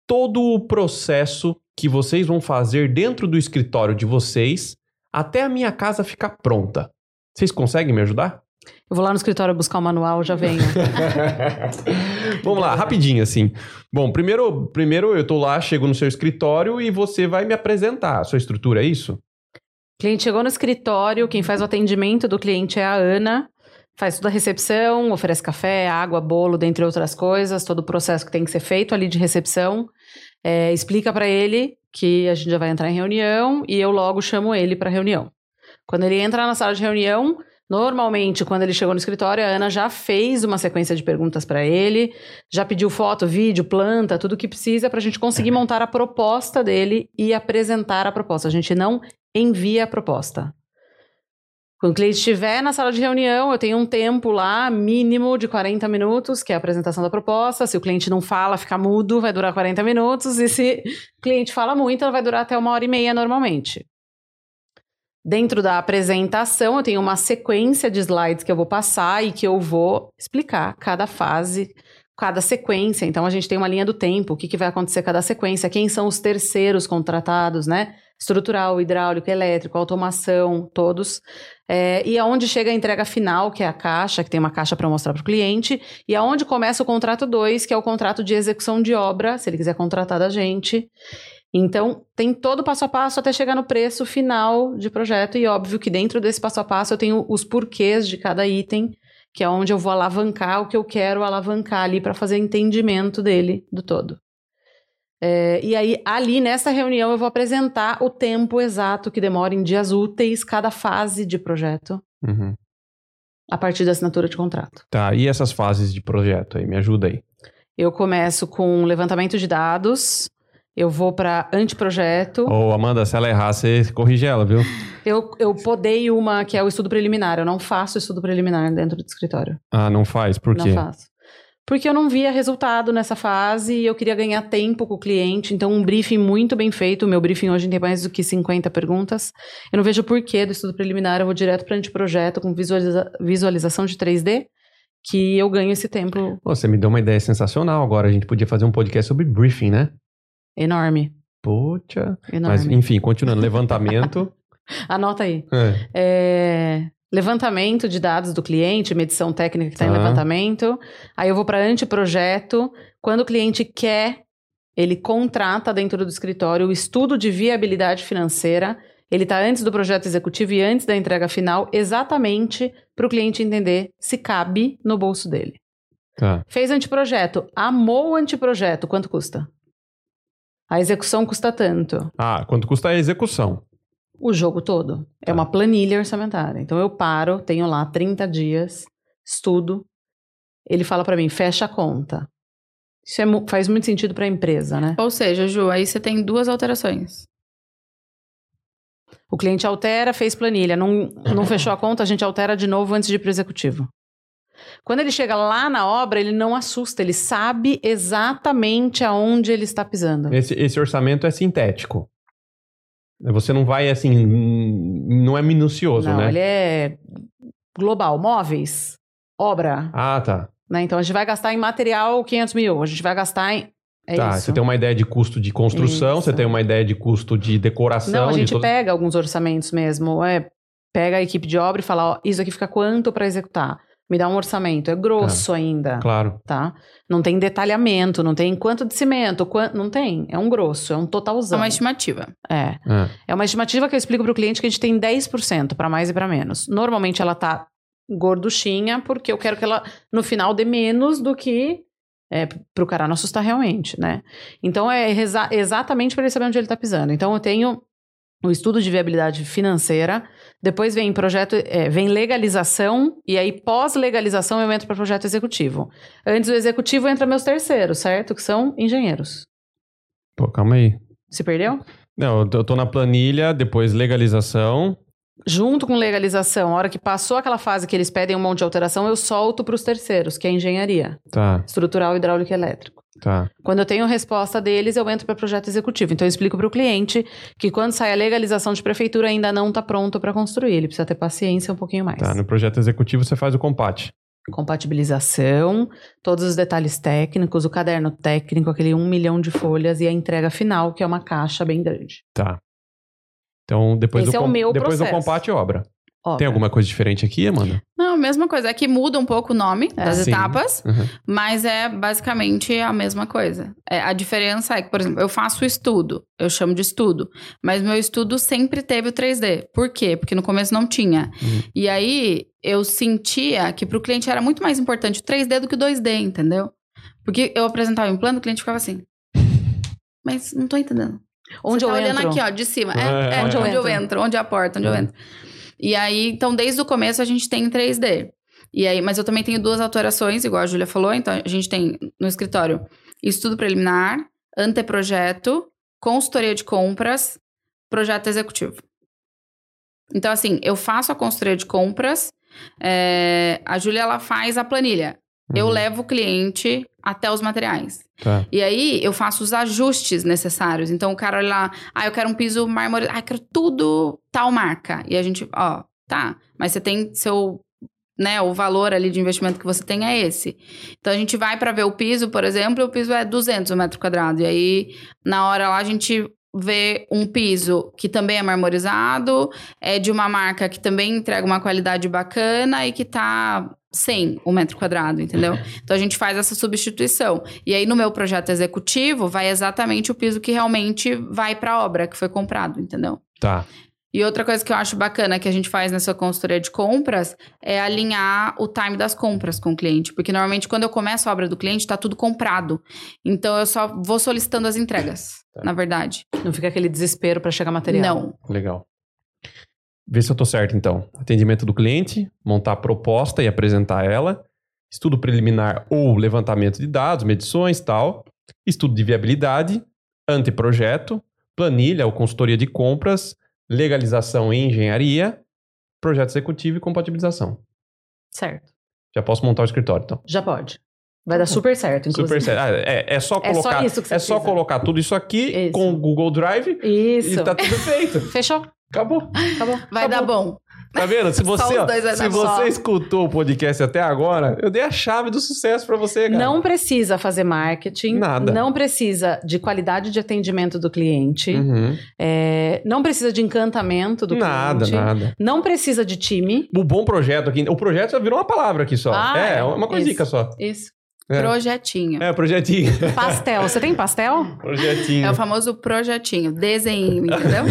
todo o processo que vocês vão fazer dentro do escritório de vocês até a minha casa ficar pronta. Vocês conseguem me ajudar? Eu vou lá no escritório buscar o manual, já venho. Vamos lá, rapidinho assim. Bom, primeiro, primeiro eu tô lá, chego no seu escritório e você vai me apresentar a sua estrutura, é isso? O cliente chegou no escritório, quem faz o atendimento do cliente é a Ana, faz toda a recepção, oferece café, água, bolo, dentre outras coisas, todo o processo que tem que ser feito ali de recepção. É, explica para ele que a gente já vai entrar em reunião e eu logo chamo ele para reunião. Quando ele entra na sala de reunião, Normalmente, quando ele chegou no escritório, a Ana já fez uma sequência de perguntas para ele, já pediu foto, vídeo, planta, tudo o que precisa para a gente conseguir montar a proposta dele e apresentar a proposta. A gente não envia a proposta. Quando o cliente estiver na sala de reunião, eu tenho um tempo lá mínimo de 40 minutos, que é a apresentação da proposta. Se o cliente não fala, fica mudo, vai durar 40 minutos. E se o cliente fala muito, ela vai durar até uma hora e meia normalmente. Dentro da apresentação, eu tenho uma sequência de slides que eu vou passar e que eu vou explicar cada fase, cada sequência. Então, a gente tem uma linha do tempo, o que, que vai acontecer cada sequência, quem são os terceiros contratados, né? Estrutural, hidráulico, elétrico, automação, todos. É, e aonde chega a entrega final, que é a caixa, que tem uma caixa para mostrar para o cliente, e aonde começa o contrato 2, que é o contrato de execução de obra, se ele quiser contratar da gente. Então, tem todo o passo a passo até chegar no preço final de projeto, e óbvio que dentro desse passo a passo eu tenho os porquês de cada item, que é onde eu vou alavancar o que eu quero alavancar ali para fazer entendimento dele do todo. É, e aí, ali nessa reunião, eu vou apresentar o tempo exato que demora em dias úteis cada fase de projeto. Uhum. A partir da assinatura de contrato. Tá, e essas fases de projeto aí? Me ajuda aí. Eu começo com levantamento de dados, eu vou para anteprojeto. Ô, Amanda, se ela errar, você corrige ela, viu? Eu, eu podei uma que é o estudo preliminar. Eu não faço estudo preliminar dentro do escritório. Ah, não faz? Por quê? Não faço. Porque eu não via resultado nessa fase e eu queria ganhar tempo com o cliente. Então, um briefing muito bem feito. O meu briefing hoje tem mais do que 50 perguntas. Eu não vejo o porquê do estudo preliminar. Eu vou direto para anteprojeto com visualiza visualização de 3D, que eu ganho esse tempo Você me deu uma ideia sensacional agora. A gente podia fazer um podcast sobre briefing, né? Enorme. Poxa. Enorme. Mas, enfim, continuando. Levantamento. Anota aí. É. É, levantamento de dados do cliente, medição técnica que está em Tá. levantamento. Aí eu vou para anteprojeto. Quando o cliente quer, ele contrata dentro do escritório o estudo de viabilidade financeira. Ele está antes do projeto executivo e antes da entrega final, exatamente para o cliente entender se cabe no bolso dele. Tá. Fez anteprojeto, amou o anteprojeto, quanto custa? A execução custa tanto. Ah, quanto custa a execução? O jogo todo. É Tá. uma planilha orçamentária. Então eu paro, tenho lá 30 dias, estudo. Ele fala pra mim, fecha a conta. Isso é faz muito sentido pra empresa, né? Ou seja, Ju, aí você tem duas alterações. O cliente altera, fez planilha, não, não fechou a conta, a gente altera de novo antes de ir pro executivo. Quando ele chega lá na obra, ele não assusta, ele sabe exatamente aonde ele está pisando. Esse, esse orçamento é sintético. Você não vai assim. Não é minucioso, não, né? ele é global, móveis, obra. Ah, tá. Né? Então a gente vai gastar em material 500 mil, a gente vai gastar em. É tá. isso. Você tem uma ideia de custo de construção, você Isso. tem uma ideia de custo de decoração. Não, a gente todo- pega alguns orçamentos mesmo. É, pega a equipe de obra e fala: ó, isso aqui fica quanto para executar? Me dá um orçamento. É grosso ainda, Claro. tá? Não tem detalhamento, não tem quanto de cimento, quan- não tem. É um grosso, é um É totalzão. uma estimativa. É. É. É uma estimativa que eu explico para o cliente que a gente tem 10% para mais e para menos. Normalmente ela tá gorduchinha, porque eu quero que ela, no final, dê menos do que é, para o cara não assustar realmente, né? Então é exa- exatamente para ele saber onde ele está pisando. Então eu tenho o estudo de viabilidade financeira, depois vem projeto, é, vem legalização, e aí pós-legalização eu entro para projeto executivo. Antes do executivo entra meus terceiros, certo? Que são engenheiros. Pô, calma aí. Se perdeu? Não, eu tô- na planilha, depois legalização. Junto com legalização, a hora que passou aquela fase que eles pedem um monte de alteração, eu solto para os terceiros, que é engenharia, Tá, estrutural, hidráulico e elétrico. Tá. Quando eu tenho resposta deles, eu entro para projeto executivo. Então eu explico para o cliente que quando sai a legalização de prefeitura ainda não está pronto para construir, ele precisa ter paciência um pouquinho mais. Tá, no projeto executivo você faz o compate. Compatibilização, todos os detalhes técnicos, o caderno técnico, aquele um milhão de folhas e a entrega final, que é uma caixa bem grande. Tá. Então, depois, Esse do, é o meu depois do processo. compate, obra. Obra. Tem alguma coisa diferente aqui, Amanda? Não, mesma coisa. É que muda um pouco o nome É. das Sim. etapas, Uhum. mas é basicamente a mesma coisa. É, a diferença é que, por exemplo, eu faço estudo, eu chamo de estudo, mas meu estudo sempre teve o 3D. Por quê? Porque no começo não tinha. Uhum. E aí eu sentia que para o cliente era muito mais importante o 3D do que o 2D, entendeu? Porque eu apresentava em plano, o cliente ficava assim. Mas não tô entendendo. Onde Você eu tá olhando entro? aqui, ó, de cima. É, É, é, onde onde, eu eu, entro? entro, onde é a porta, onde eu É. entro. E aí, então, desde o começo a gente tem 3D. E aí, mas eu também tenho duas alterações, igual a Júlia falou. Então, a gente tem no escritório estudo preliminar, anteprojeto, consultoria de compras, projeto executivo. Então, assim, eu faço a consultoria de compras, é, a Júlia ela faz a planilha. Eu Uhum. levo o cliente até os materiais. Tá. E aí eu faço os ajustes necessários. Então o cara olha lá, ah, eu quero um piso mármore, ah, eu quero tudo tal marca. E a gente, ó, tá, mas você tem seu, né, o valor ali de investimento que você tem é esse. Então a gente vai para ver o piso, por exemplo, e o piso é 200 metros quadrados. E aí na hora lá a gente vê um piso que também é marmorizado, é de uma marca que também entrega uma qualidade bacana e que tá 100 o metro quadrado, entendeu? Então a gente faz essa substituição. E aí no meu projeto executivo vai exatamente o piso que realmente vai para a obra que foi comprado, entendeu? Tá. E outra coisa que eu acho bacana que a gente faz nessa consultoria de compras é alinhar o time das compras com o cliente. Porque normalmente quando eu começo a obra do cliente, tá tudo comprado. Então eu só vou solicitando as entregas, Tá. na verdade. Não fica aquele desespero para chegar material. Não. Legal. Vê se eu tô certo, então. Atendimento do cliente, montar a proposta e apresentar ela. Estudo preliminar ou levantamento de dados, medições tal. Estudo de viabilidade, anteprojeto, planilha ou consultoria de compras, legalização e engenharia, projeto executivo e compatibilização. Certo. Já posso montar o escritório, então. Já pode. Vai dar super certo, inclusive. Super sério. Ah, é, é só É só colocar, isso que você é só colocar tudo isso aqui Isso. com o Google Drive Isso. e tá tudo feito. Fechou? Acabou. Acabou. Vai dar bom. Tá vendo? Se você, ó, se você só. escutou o podcast até agora, eu dei a chave do sucesso pra você, cara. Não precisa fazer marketing. Nada. Não precisa de qualidade de atendimento do cliente. Uhum. é, não precisa de encantamento do Nada, cliente. nada. Não precisa de time. O bom projeto aqui. O projeto já virou uma palavra aqui só. Ah, é, é. uma coisinha Isso. só. Isso. É. Projetinho. É, projetinho. Pastel. Você tem pastel? projetinho. É o famoso projetinho, desenho, entendeu?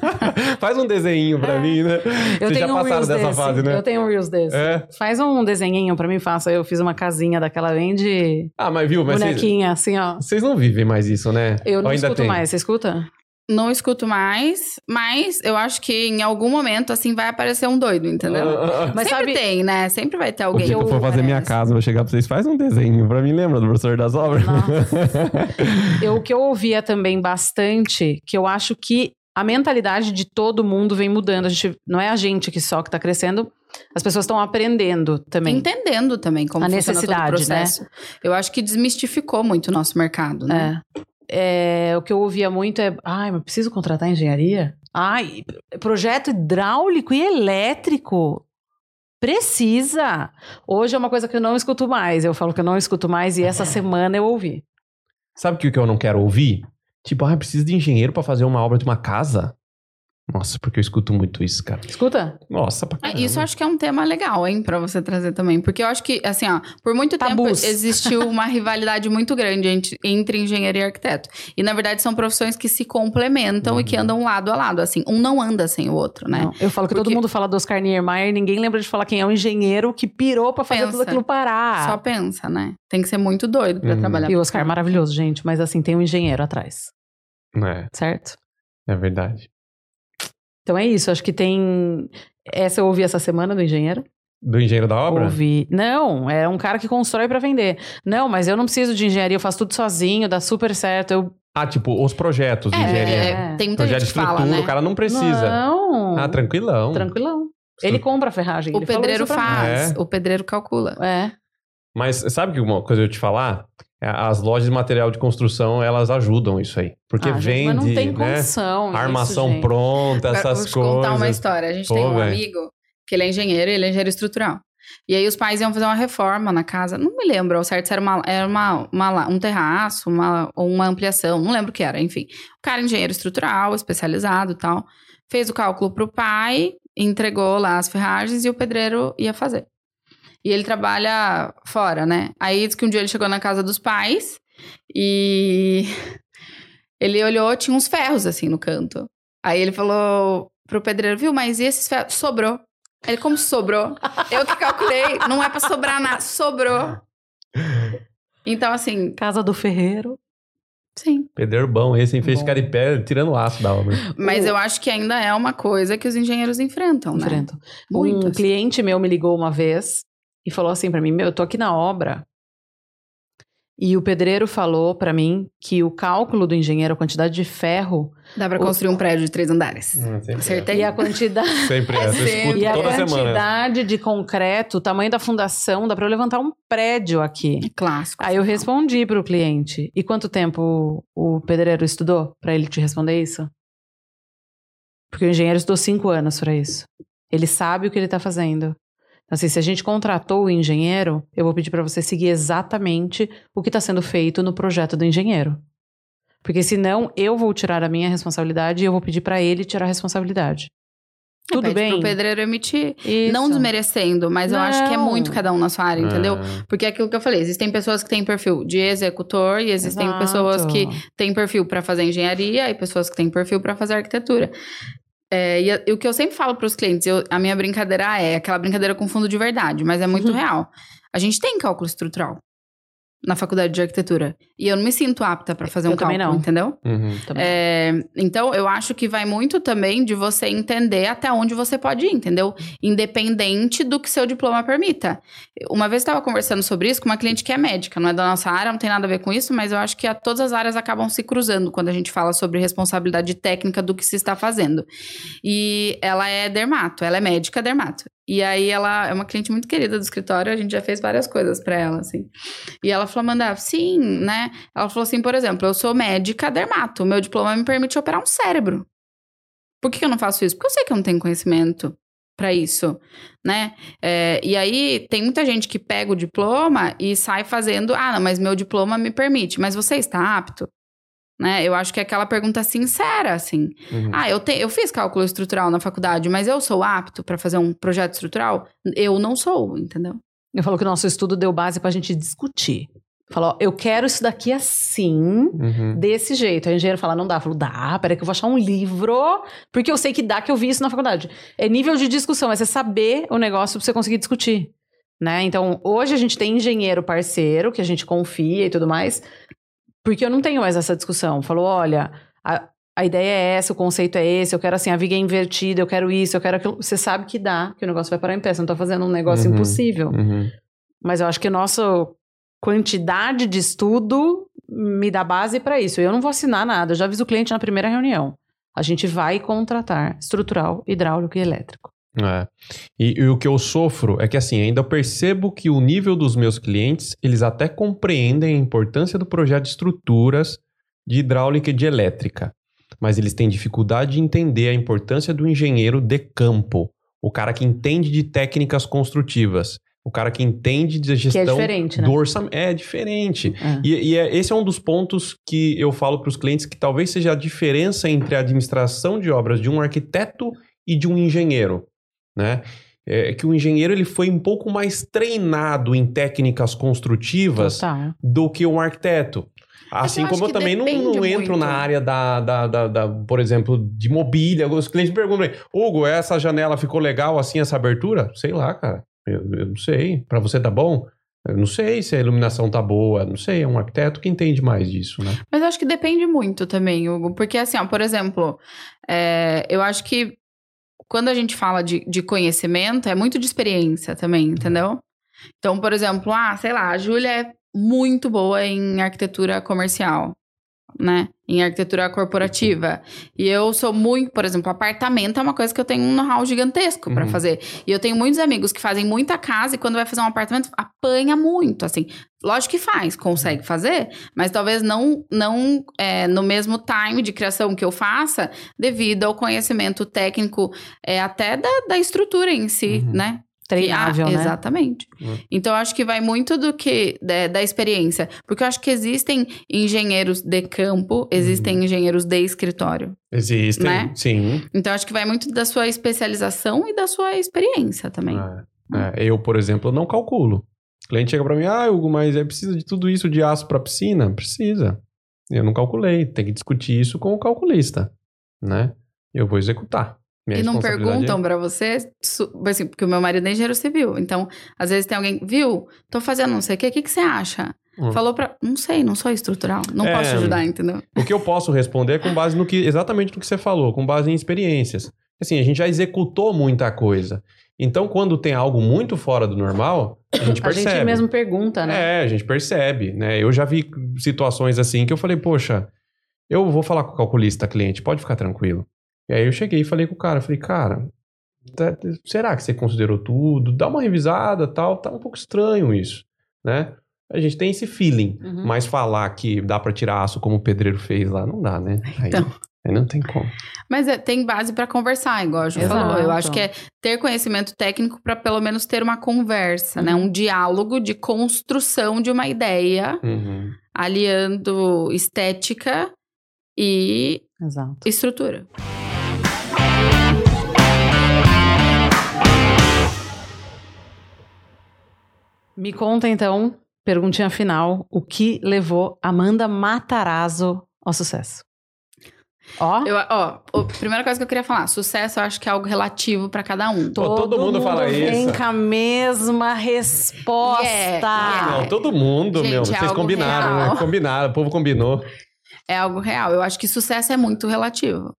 Faz um desenho pra mim, né? É. Eu Vocês já tenho um passaram Reels dessa desse. fase, né? Eu tenho um Reels desse. É. Faz um desenhinho pra mim, faça. Eu fiz uma casinha daquela bem de Ah, mas viu, mas bonequinha, assim, ó. vocês não vivem mais isso, né? Eu não escuto tem? mais. Você escuta? Não escuto mais, mas eu acho que em algum momento, assim, vai aparecer um doido, entendeu? Ah, ah, ah. Mas Sempre sabe... tem, né? Sempre vai ter O alguém. dia que eu for fazer minha casa, vou chegar pra vocês, faz um desenho pra mim, lembra do professor das obras? Eu, o que eu ouvia também bastante, que eu acho que a mentalidade de todo mundo vem mudando. A gente, não é a gente que só que tá crescendo, as pessoas estão aprendendo também. Entendendo também como A funciona todo o necessidade, né? processo. Eu acho que desmistificou muito o nosso mercado, né? É. É, o que eu ouvia muito é, ai, mas preciso contratar engenharia? Ai, projeto hidráulico e elétrico. Precisa. Hoje é uma coisa que eu não escuto mais. Eu falo que eu não escuto mais e essa semana eu ouvi. Sabe o que eu não quero ouvir? Tipo, ah, precisa de engenheiro pra fazer uma obra de uma casa? Nossa, porque eu escuto muito isso, cara. Escuta? Nossa, pra É, caramba. Isso eu acho que é um tema legal, hein, pra você trazer também. Porque eu acho que, assim, ó, por muito Tabus. tempo existiu uma rivalidade muito grande entre, engenheiro e arquiteto. E, na verdade, são profissões que se complementam e que andam lado a lado, assim. Um não anda sem o outro, né? Não, eu falo que todo Porque- mundo fala do Oscar Niemeyer, ninguém lembra de falar quem é o engenheiro que pirou pra fazer Pensa. tudo aquilo parar. Só pensa, né? Tem que ser muito doido pra Uhum. trabalhar. E o Oscar é maravilhoso, gente, mas assim, tem um engenheiro atrás, É, certo? é verdade. Então é isso, acho que tem. Essa eu ouvi essa semana do engenheiro. Do engenheiro da obra? Ouvi. Não, é um cara que constrói pra vender. Não, mas eu não preciso de engenharia, eu faço tudo sozinho, dá super certo. Eu. Ah, tipo, os projetos de É, engenharia. é, tem muita Projeto de gente que estrutura, fala, né? o cara não precisa. Não. Ah, tranquilão. Tranquilão. Ele compra a ferragem. O ele falou pedreiro faz, É. o pedreiro calcula. É. Mas sabe que uma coisa eu te falar? É, As lojas de material de construção, elas ajudam isso aí. Porque Ah, vende, mas não tem né? condição. isso, Armação gente. pronta, essas vou te coisas. contar uma história. A gente Pô, tem um velho. amigo que ele é engenheiro, ele é engenheiro estrutural. E aí os pais iam fazer uma reforma na casa. Não me lembro ao certo se era, uma, era uma, uma- um terraço uma, ou uma ampliação. Não lembro o que era, enfim. O cara é engenheiro estrutural, especializado e tal. Fez o cálculo pro pai, entregou lá as ferragens e o pedreiro ia fazer. E ele trabalha fora, né? Aí diz que um dia ele chegou na casa dos pais e ele olhou, tinha uns ferros assim no canto. Aí ele falou pro pedreiro, viu, mas e esses ferros? Sobrou. Ele, como sobrou? Eu que calculei, não é pra sobrar nada, sobrou. Então, assim, Casa do Ferreiro. sim. Pedreiro bom esse, hein? Fez Bom. ficar de pé tirando o aço da obra. Mas O- eu acho que ainda é uma coisa que os engenheiros enfrentam, né? Enfrentam. Um Muitas. cliente meu me ligou uma vez e falou assim pra mim: Meu, eu tô aqui na obra. E o pedreiro falou pra mim que o cálculo do engenheiro, a quantidade de ferro Dá pra O- construir um prédio de três andares. Hum, Acertei. e a quantidade. é. Sempre é. É sempre. E a toda semana. quantidade de concreto, o tamanho da fundação, dá pra eu levantar um prédio aqui. É clássico. Aí eu respondi pro cliente. E quanto tempo o, o pedreiro estudou pra ele te responder isso? Porque o engenheiro estudou cinco anos pra isso. Ele sabe o que ele tá fazendo. Então, assim, se a gente contratou o engenheiro, eu vou pedir pra você seguir exatamente o que tá sendo feito no projeto do engenheiro. Porque senão eu vou tirar a minha responsabilidade e eu vou pedir pra ele tirar a responsabilidade. Tudo Pede bem? Pro pedreiro emitir. Isso. Não desmerecendo, mas eu acho que é Não. muito cada um na sua área, entendeu? Ah, Porque é aquilo que eu falei, existem pessoas que têm perfil de executor e existem Exato. pessoas que têm perfil pra fazer engenharia e pessoas que têm perfil pra fazer arquitetura. É, e, e o que eu sempre falo pros clientes, eu- a minha brincadeira é aquela brincadeira com fundo de verdade, mas é muito Uhum. real. A gente tem cálculo estrutural na faculdade de arquitetura e eu não me sinto apta pra fazer Eu um também cálculo, não. entendeu? uhum. É, então, eu acho que vai muito também de você entender até onde você pode ir, entendeu? Independente do que seu diploma permita. Uma vez eu estava conversando sobre isso com uma cliente que é médica, não é da nossa área, não tem nada a ver com isso, mas eu acho que a- todas as áreas acabam se cruzando quando a gente fala sobre responsabilidade técnica do que se está fazendo. E ela é dermato, ela é médica dermato. E aí ela é uma cliente muito querida do escritório, a gente já fez várias coisas para ela, assim. E ela falou, Amanda, sim, né? Ela falou assim, por exemplo, eu sou médica dermato, meu diploma me permite operar um cérebro. Por que eu não faço isso? Porque eu sei que eu não tenho conhecimento para isso, né? É, e aí tem muita gente que pega o diploma e sai fazendo, ah, não, mas meu diploma me permite, mas você está apto? Né? Eu acho que é aquela pergunta sincera, assim. Uhum. Ah, eu, te, eu fiz cálculo estrutural na faculdade, mas eu sou apto para fazer um projeto estrutural? Eu não sou, entendeu? Eu falo que o nosso estudo deu base pra gente discutir. Falou, eu quero isso daqui assim, Uhum. desse jeito. Aí o engenheiro fala, não dá. Falou, dá, peraí que eu vou achar um livro, porque eu sei que dá, que eu vi isso na faculdade. É nível de discussão, é você saber o negócio pra você conseguir discutir. Né? Então, hoje a gente tem engenheiro parceiro, que a gente confia e tudo mais, porque eu não tenho mais essa discussão. Falou, olha, a, a ideia é essa, o conceito é esse, eu quero assim, a viga é invertida, eu quero isso, eu quero aquilo. Você sabe que dá, que o negócio vai parar em pé, você não tá fazendo um negócio Uhum. impossível. Uhum. Mas eu acho que a nossa quantidade de estudo me dá base para isso. Eu não vou assinar nada, eu já aviso o cliente na primeira reunião. A gente vai contratar estrutural, hidráulico e elétrico. É. E, e o que eu sofro é que assim, ainda percebo que o nível dos meus clientes, eles até compreendem a importância do projeto de estruturas de hidráulica e de elétrica, mas eles têm dificuldade de entender a importância do engenheiro de campo, o cara que entende de técnicas construtivas, o cara que entende de gestão diferente, né? do orçamento. É diferente. É. E, e é- esse é um dos pontos que eu falo para os clientes que talvez seja a diferença entre a administração de obras de um arquiteto e de um engenheiro, né? É que o engenheiro ele foi um pouco mais treinado em técnicas construtivas Total. do que um arquiteto. Assim eu como eu também não, não entro muito. na área da, da, da, da, por exemplo, de mobília. Os clientes perguntam, Hugo, essa janela ficou legal assim, essa abertura? Sei lá, cara. Eu, eu não sei. Pra você tá bom? Eu não sei se a iluminação tá boa. Não sei, é um arquiteto que entende mais disso, né? Mas eu acho que depende muito também, Hugo. Porque, assim, ó, por exemplo, é, eu acho que quando a gente fala de, de conhecimento, é muito de experiência também, entendeu? Então, por exemplo, ah, sei lá, a Júlia é muito boa em arquitetura comercial, né? Em arquitetura corporativa. E eu sou muito, por exemplo, apartamento é uma coisa que eu tenho um know-how gigantesco pra Uhum. fazer. E eu tenho muitos amigos que fazem muita casa e quando vai fazer um apartamento, apanha muito, assim. Lógico que faz, consegue fazer, mas talvez não, não é, no mesmo time de criação que eu faça, devido ao conhecimento técnico é, até da, da estrutura em si, Uhum. né? Treinável, ah, né? Exatamente. Uhum. Então, eu acho que vai muito do que da, da experiência. Porque eu acho que existem engenheiros de campo, existem Uhum. engenheiros de escritório. Existem, Né? sim. Então, eu acho que vai muito da sua especialização e da sua experiência também. É, é, eu, por exemplo, não calculo. O cliente chega pra mim, ah, Hugo, mas é precisa de tudo isso de aço pra piscina? Precisa. Eu não calculei. Tem que discutir isso com o calculista, né? Eu vou executar. Minha E não é perguntam pra você, assim, porque o meu marido é engenheiro civil. Então, às vezes tem alguém, viu, tô fazendo não sei o que, o que, que você acha? Hum. Falou pra. Não sei, não sou estrutural. Não É. posso ajudar, entendeu? O que eu posso responder é com base no que exatamente no que você falou, com base em experiências. Assim, a gente já executou muita coisa. Então, quando tem algo muito fora do normal, a gente A percebe. gente mesmo pergunta, né? É, a gente percebe, né? Eu já vi situações assim que eu falei, poxa, eu vou falar com o calculista, cliente, pode ficar tranquilo. E aí eu cheguei e falei com o cara, falei, cara, tá- será que você considerou tudo? Dá uma revisada, tal, tá um pouco estranho isso, né? A gente tem esse feeling, Uhum. mas falar que dá pra tirar aço como o pedreiro fez lá, não dá, né? Aí, Então. aí não tem como. Mas é, tem base pra conversar, igual a Ju Exato. falou. Eu acho que é ter conhecimento técnico pra pelo menos ter uma conversa, né? Uhum. Um diálogo de construção de uma ideia, Uhum. aliando estética e Exato. estrutura. Me conta então, perguntinha final, o que levou Amanda Matarazzo ao sucesso? Ó, Eu, ó, a primeira coisa que eu queria falar, sucesso eu acho que é algo relativo pra cada um. Pô, todo mundo fala vem isso. com a mesma resposta. Yeah, yeah. Não, todo mundo, Gente, meu. é Vocês algo combinaram, real. né? Combinaram, o povo combinou. É algo real. Eu acho que sucesso é muito relativo.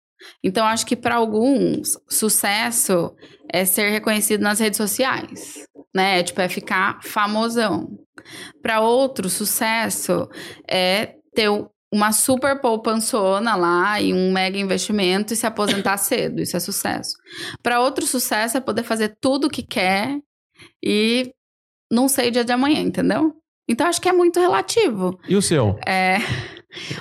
Então, eu acho que para alguns, sucesso é ser reconhecido nas redes sociais, né? Tipo, é ficar famosão. Para outros, sucesso é ter uma super poupançona lá e um mega investimento e se aposentar cedo. Isso é sucesso. Para outro sucesso é poder fazer tudo o que quer e não sei o dia de amanhã, entendeu? Então acho que é muito relativo. E o seu? É.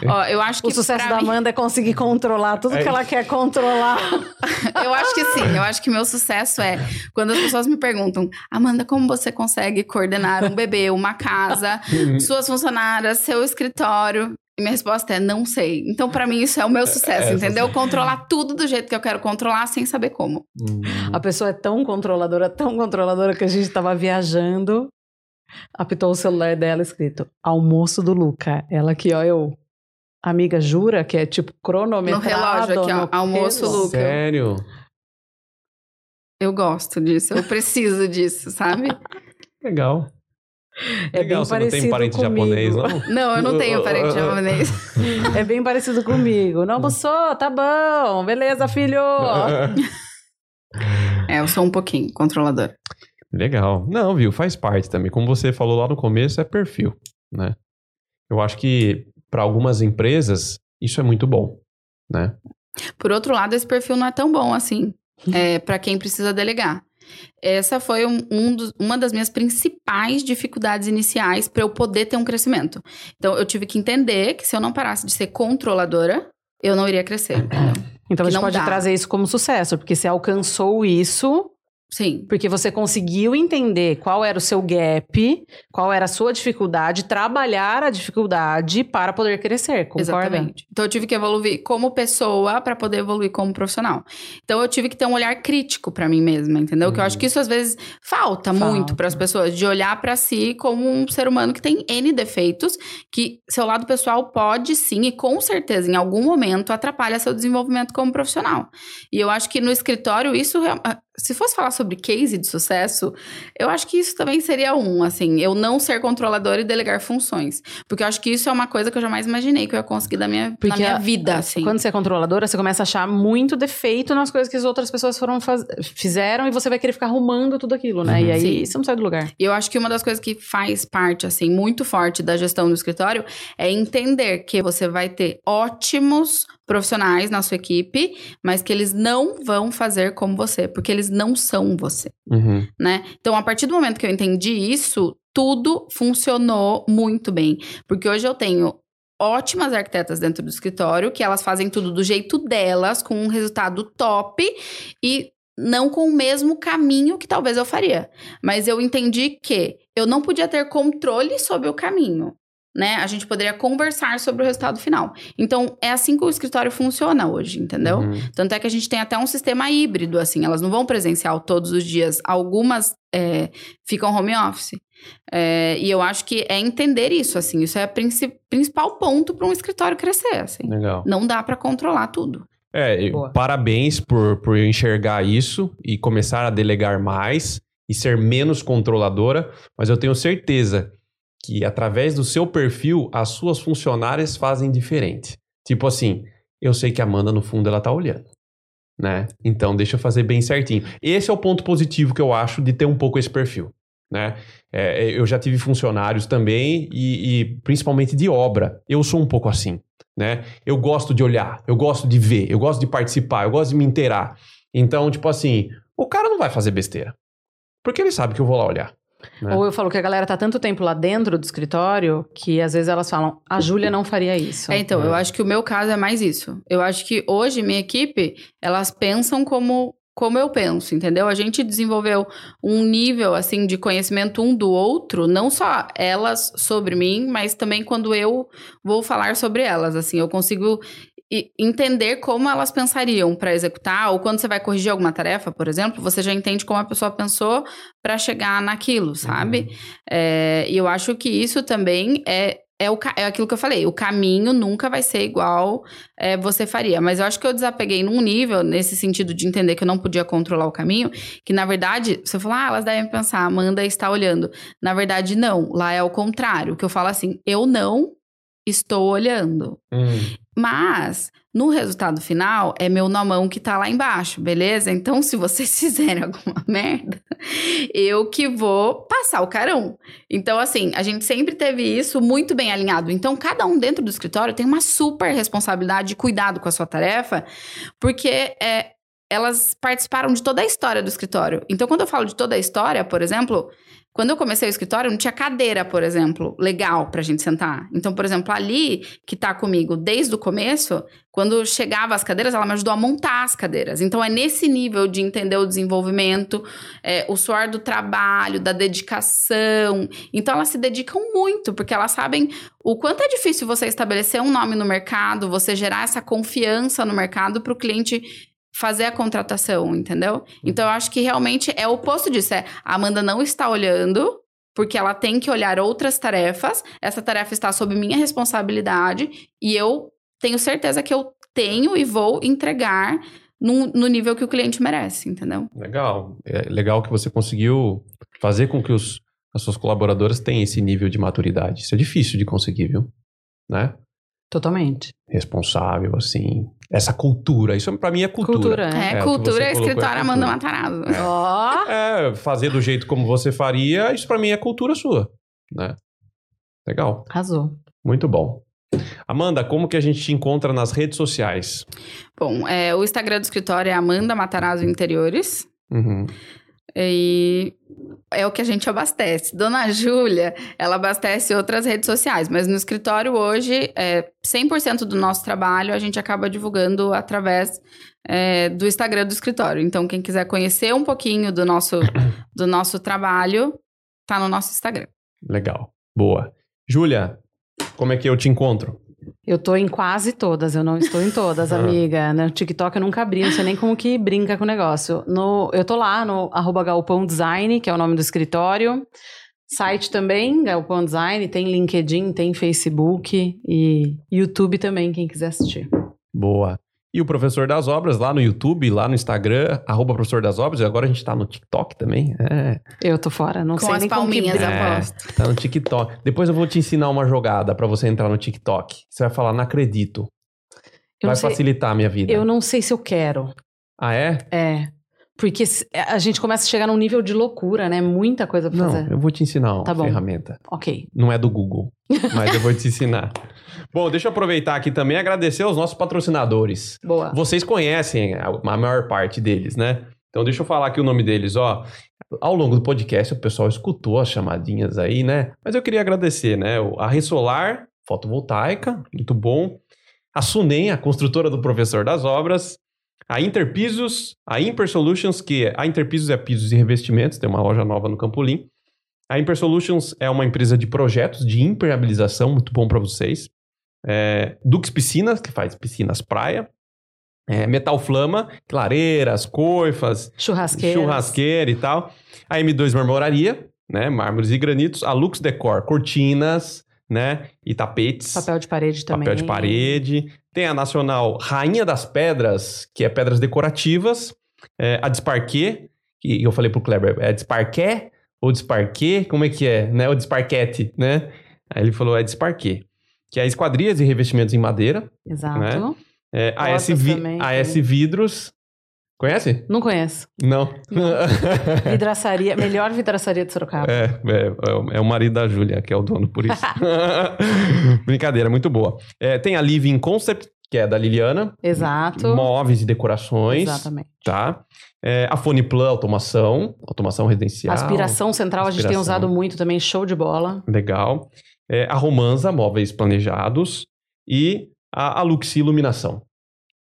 Ó, eu acho que O sucesso da mim- Amanda é conseguir controlar tudo É que ela quer controlar. Eu acho que sim. Eu acho que meu sucesso é quando as pessoas me perguntam, Amanda, como você consegue coordenar um bebê, uma casa, suas funcionárias, seu escritório? E minha resposta é não sei. Então, pra mim, isso é o meu sucesso, É, entendeu? Controlar tudo do jeito que eu quero controlar sem saber como. Hum, A pessoa é tão controladora, tão controladora que a gente tava viajando. Apitou o celular dela escrito almoço do Luca. Ela aqui, ó, eu. Amiga, jura que é tipo No cronometrado? relógio aqui, ó, no almoço, relógio? Luca. Sério? Eu gosto disso, eu preciso disso, sabe? Legal. É Legal, bem você não tem parecido parente comigo. japonês, não? Não, eu não tenho parente japonês. É bem parecido comigo. Não almoçou? Tá bom. Beleza, filho. É, eu sou um pouquinho controladora. Legal. Não, viu? Faz parte também. Como você falou lá no começo, é perfil, né? Eu acho que para algumas empresas isso é muito bom, né? Por outro lado, esse perfil não é tão bom assim, é, para quem precisa delegar. Essa foi um, um dos- uma das minhas principais dificuldades iniciais para eu poder ter um crescimento. Então, eu tive que entender que se eu não parasse de ser controladora, eu não iria crescer. entendeu? Então a gente não pode dá. trazer isso como sucesso, porque você alcançou isso Sim. Porque você conseguiu entender qual era o seu gap, qual era a sua dificuldade, trabalhar a dificuldade para poder crescer, concorda? Exatamente. Então eu tive que evoluir como pessoa para poder evoluir como profissional. Então eu tive que ter um olhar crítico para mim mesma, entendeu? Que eu acho que isso às vezes falta, Falta. muito para as pessoas de olhar para si como um ser humano que tem N defeitos, que seu lado pessoal pode sim e com certeza em algum momento atrapalha seu desenvolvimento como profissional. E eu acho que no escritório isso se fosse falar sobre case de sucesso, eu acho que isso também seria um, assim, eu não ser controlador e delegar funções. Porque eu acho que isso é uma coisa que eu jamais imaginei que eu ia conseguir da minha, na Porque minha vida, assim. Quando você é controladora, você começa a achar muito defeito nas coisas que as outras pessoas foram faz... fizeram e você vai querer ficar arrumando tudo aquilo, né? Uhum. E aí Sim. você não sai do lugar. E eu acho que uma das coisas que faz parte, assim, muito forte da gestão do escritório é entender que você vai ter ótimos profissionais na sua equipe, mas que eles não vão fazer como você, porque eles não são você, Uhum. né? Então, a partir do momento que eu entendi isso, tudo funcionou muito bem. Porque hoje eu tenho ótimas arquitetas dentro do escritório, que elas fazem tudo do jeito delas, com um resultado top e não com o mesmo caminho que talvez eu faria. Mas eu entendi que eu não podia ter controle sobre o caminho. Né? A gente poderia conversar sobre o resultado final. Então, é assim que o escritório funciona hoje, entendeu? Uhum. Tanto é que a gente tem até um sistema híbrido, assim, elas não vão presencial todos os dias. Algumas é, ficam home office. É, e eu acho que é entender isso, assim, isso é o princi- principal ponto para um escritório crescer, assim. Legal. Não dá para controlar tudo. É, Boa. parabéns por, por enxergar isso e começar a delegar mais e ser menos controladora, mas eu tenho certeza que através do seu perfil, as suas funcionárias fazem diferente. Tipo assim, eu sei que a Amanda, no fundo, ela tá olhando. Né? Então, deixa eu fazer bem certinho. Esse é o ponto positivo que eu acho de ter um pouco esse perfil. Né? É, eu já tive funcionários também e, e principalmente de obra. Eu sou um pouco assim. Né? Eu gosto de olhar, eu gosto de ver, eu gosto de participar, eu gosto de me inteirar. Então, tipo assim, o cara não vai fazer besteira. Porque ele sabe que eu vou lá olhar. Né? Ou eu falo que a galera tá tanto tempo lá dentro do escritório que às vezes elas falam, a Júlia não faria isso. É, então, É. eu acho que o meu caso é mais isso. Eu acho que hoje minha equipe, elas pensam como como eu penso, entendeu? A gente desenvolveu um nível assim de conhecimento um do outro, não só elas sobre mim, mas também quando eu vou falar sobre elas, assim, eu consigo entender como elas pensariam para executar, ou quando você vai corrigir alguma tarefa, por exemplo, você já entende como a pessoa pensou para chegar naquilo, sabe? É, e eu acho que isso também é, é, o, é aquilo que eu falei. O caminho nunca vai ser igual é, você faria. Mas eu acho que eu desapeguei num nível, nesse sentido de entender que eu não podia controlar o caminho, que na verdade, você falou, ah, elas devem pensar, Amanda está olhando. Na verdade, não. Lá é o contrário. Que eu falo assim, eu não estou olhando. Hum. Mas, no resultado final, é meu nomão que tá lá embaixo, beleza? Então, se vocês fizerem alguma merda, eu que vou passar o carão. Então, assim, a gente sempre teve isso muito bem alinhado. Então, cada um dentro do escritório tem uma super responsabilidade de cuidado com a sua tarefa, porque é, elas participaram de toda a história do escritório. Então, quando eu falo de toda a história, por exemplo, quando eu comecei o escritório, não tinha cadeira, por exemplo, legal pra gente sentar. Então, por exemplo, ali, que tá comigo desde o começo, quando chegava as cadeiras, ela me ajudou a montar as cadeiras. Então, é nesse nível de entender o desenvolvimento, é, o suor do trabalho, da dedicação. Então, elas se dedicam muito, porque elas sabem o quanto é difícil você estabelecer um nome no mercado, você gerar essa confiança no mercado para o cliente fazer a contratação, entendeu? Então eu acho que realmente é o oposto disso. É a Amanda não está olhando, porque ela tem que olhar outras tarefas. Essa tarefa está sob minha responsabilidade e eu tenho certeza que eu tenho e vou entregar no, no nível que o cliente merece, entendeu? Legal. É legal que você conseguiu fazer com que os, as suas colaboradoras tenham esse nível de maturidade. Isso é difícil de conseguir, viu? Né? Totalmente. Responsável, assim. Essa cultura. Isso pra mim é cultura. Cultura, É, É, que cultura, é escritório Amanda. Matarazzo. Ó. É, fazer do jeito como você faria, isso pra mim é cultura sua, né? Legal. Arrasou. Muito bom. Amanda, como que a gente te encontra nas redes sociais? Bom, é, o Instagram do escritório é Amanda Matarazzo Interiores. Uhum. E é o que a gente abastece. Dona Júlia, ela abastece outras redes sociais, mas no escritório hoje, é, 100% do nosso trabalho a gente acaba divulgando através é, do Instagram do escritório. Então, quem quiser conhecer um pouquinho do nosso, do nosso trabalho, tá no nosso Instagram. Legal. Boa. Júlia, como é que eu te encontro? Eu tô em quase todas, eu não estou em todas, amiga. No TikTok eu nunca abri, não sei nem como que brinca com o negócio. No, eu tô lá no arroba Galpão Design, que é o nome do escritório. Site também, Galpão Design, tem LinkedIn, tem Facebook e YouTube também, quem quiser assistir. Boa. E o Professor das Obras lá no YouTube, lá no Instagram, arroba Professor das Obras, e agora a gente tá no TikTok também. É, Eu tô fora, não Com sei as nem que palminhas, brinca. É. aposto. tá no TikTok. Depois eu vou te ensinar uma jogada pra você entrar no TikTok. Você vai falar, não acredito. Eu vai não, facilitar a minha vida. eu não sei se eu quero. Ah, é? É. Porque se- a gente começa a chegar num nível de loucura, né? Muita coisa pra Não, fazer. eu vou te ensinar uma Tá bom. ferramenta. Ok. Não é do Google, mas eu vou te ensinar. Bom, deixa eu aproveitar aqui também e agradecer aos nossos patrocinadores. Boa. Vocês conhecem a, a maior parte deles, né? Então deixa eu falar aqui o nome deles, ó. Ao longo do podcast o pessoal escutou as chamadinhas aí, né? Mas eu queria agradecer, né? A Ressolar Fotovoltaica, muito bom. A Sunem, a construtora do professor das obras. A Interpisos, a Imper Solutions, que a Interpisos é pisos e revestimentos, tem uma loja nova no Campolim. A Imper Solutions é uma empresa de projetos de impermeabilização, muito bom para vocês. É, Dux Piscinas, que faz piscinas praia. É, Metal Flama, lareiras, coifas, Churrasqueira. churrasqueira e tal. A M2 Marmoraria, né? Mármores e granitos. A Lux Decor, cortinas, né? E tapetes. Papel de parede também. Papel de parede. Tem a Nacional Rainha das Pedras, que é pedras decorativas. É, a Desparquet, que eu falei pro Kleber, é Desparquet ou Desparquet? Como é que é? Né? Ou Desparquete, né? Aí ele falou, é Desparquet. Que é esquadrias e revestimentos em madeira. Exato. Né? É, a, Portas S Vi- também, a tem. S Vidros. Conhece? Não conheço. Não. Vidraçaria, melhor vidraçaria de Sorocaba. É, é, é o marido da Júlia, que é o dono, por isso. Brincadeira, muito boa. É, tem a Living Concept, que é da Liliana. Exato. Móveis e decorações. Exatamente. Tá? É, a Foniplan Automação, automação residencial. Aspiração central a gente tem Aspiração. usado muito também, show de bola. Legal. É, a Romanza, móveis planejados. E a, a Luxi Iluminação.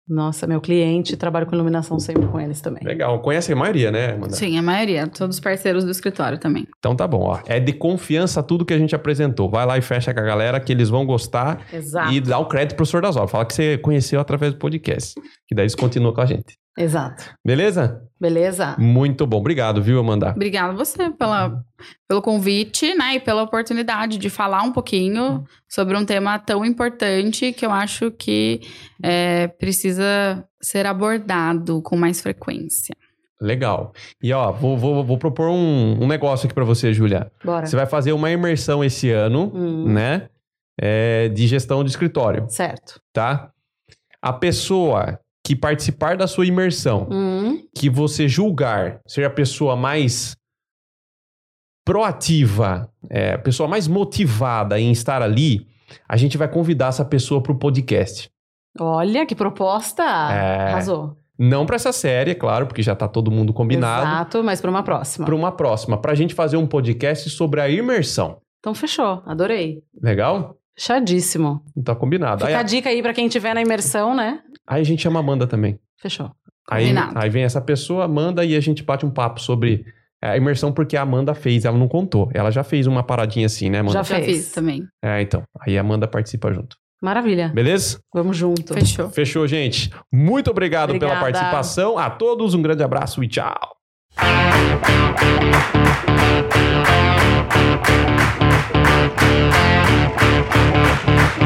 Nossa, meu cliente, trabalho com iluminação sempre com eles também. Legal. Conhece a maioria, né, Amanda? Sim, a maioria. Todos os parceiros do escritório também. Então tá bom, ó. É de confiança tudo que a gente apresentou. Vai lá e fecha com a galera que eles vão gostar Exato. e dá o crédito pro professor das obras. Fala que você conheceu através do podcast. Que daí eles continuam com a gente. Exato. Beleza? Beleza? Muito bom. Obrigado, viu, Amanda? Obrigada a você pela, pelo convite, né? E pela oportunidade de falar um pouquinho sobre um tema tão importante que eu acho que é, precisa ser abordado com mais frequência. Legal. E ó, vou, vou, vou propor um, um negócio aqui pra você, Júlia. Bora. Você vai fazer uma imersão esse ano, Hum, né? é, de gestão de escritório, Certo. tá? A pessoa que participar da sua imersão, Hum, que você julgar ser a pessoa mais proativa, é, a pessoa mais motivada em estar ali, a gente vai convidar essa pessoa para o podcast. olha que proposta. É. Arrasou. Não para essa série, é claro, porque já está todo mundo combinado. Exato, mas para uma próxima. Para uma próxima, para a gente fazer um podcast sobre a imersão. Então fechou. Adorei. Legal? Fechadíssimo. Então, combinado. Aí, Fica a dica aí pra quem tiver na imersão, né? Aí a gente chama a Amanda também. Fechou. Aí, Combinado. aí vem essa pessoa, Amanda, e a gente bate um papo sobre a imersão, porque a Amanda fez, ela não contou. Ela já fez uma paradinha assim, né, Amanda? Já Já fez. fiz também. É, então. Aí a Amanda participa junto. Maravilha. Beleza? Vamos junto. Fechou. Fechou, gente. Muito obrigado pela Obrigada. participação. A todos, um grande abraço e tchau. Thank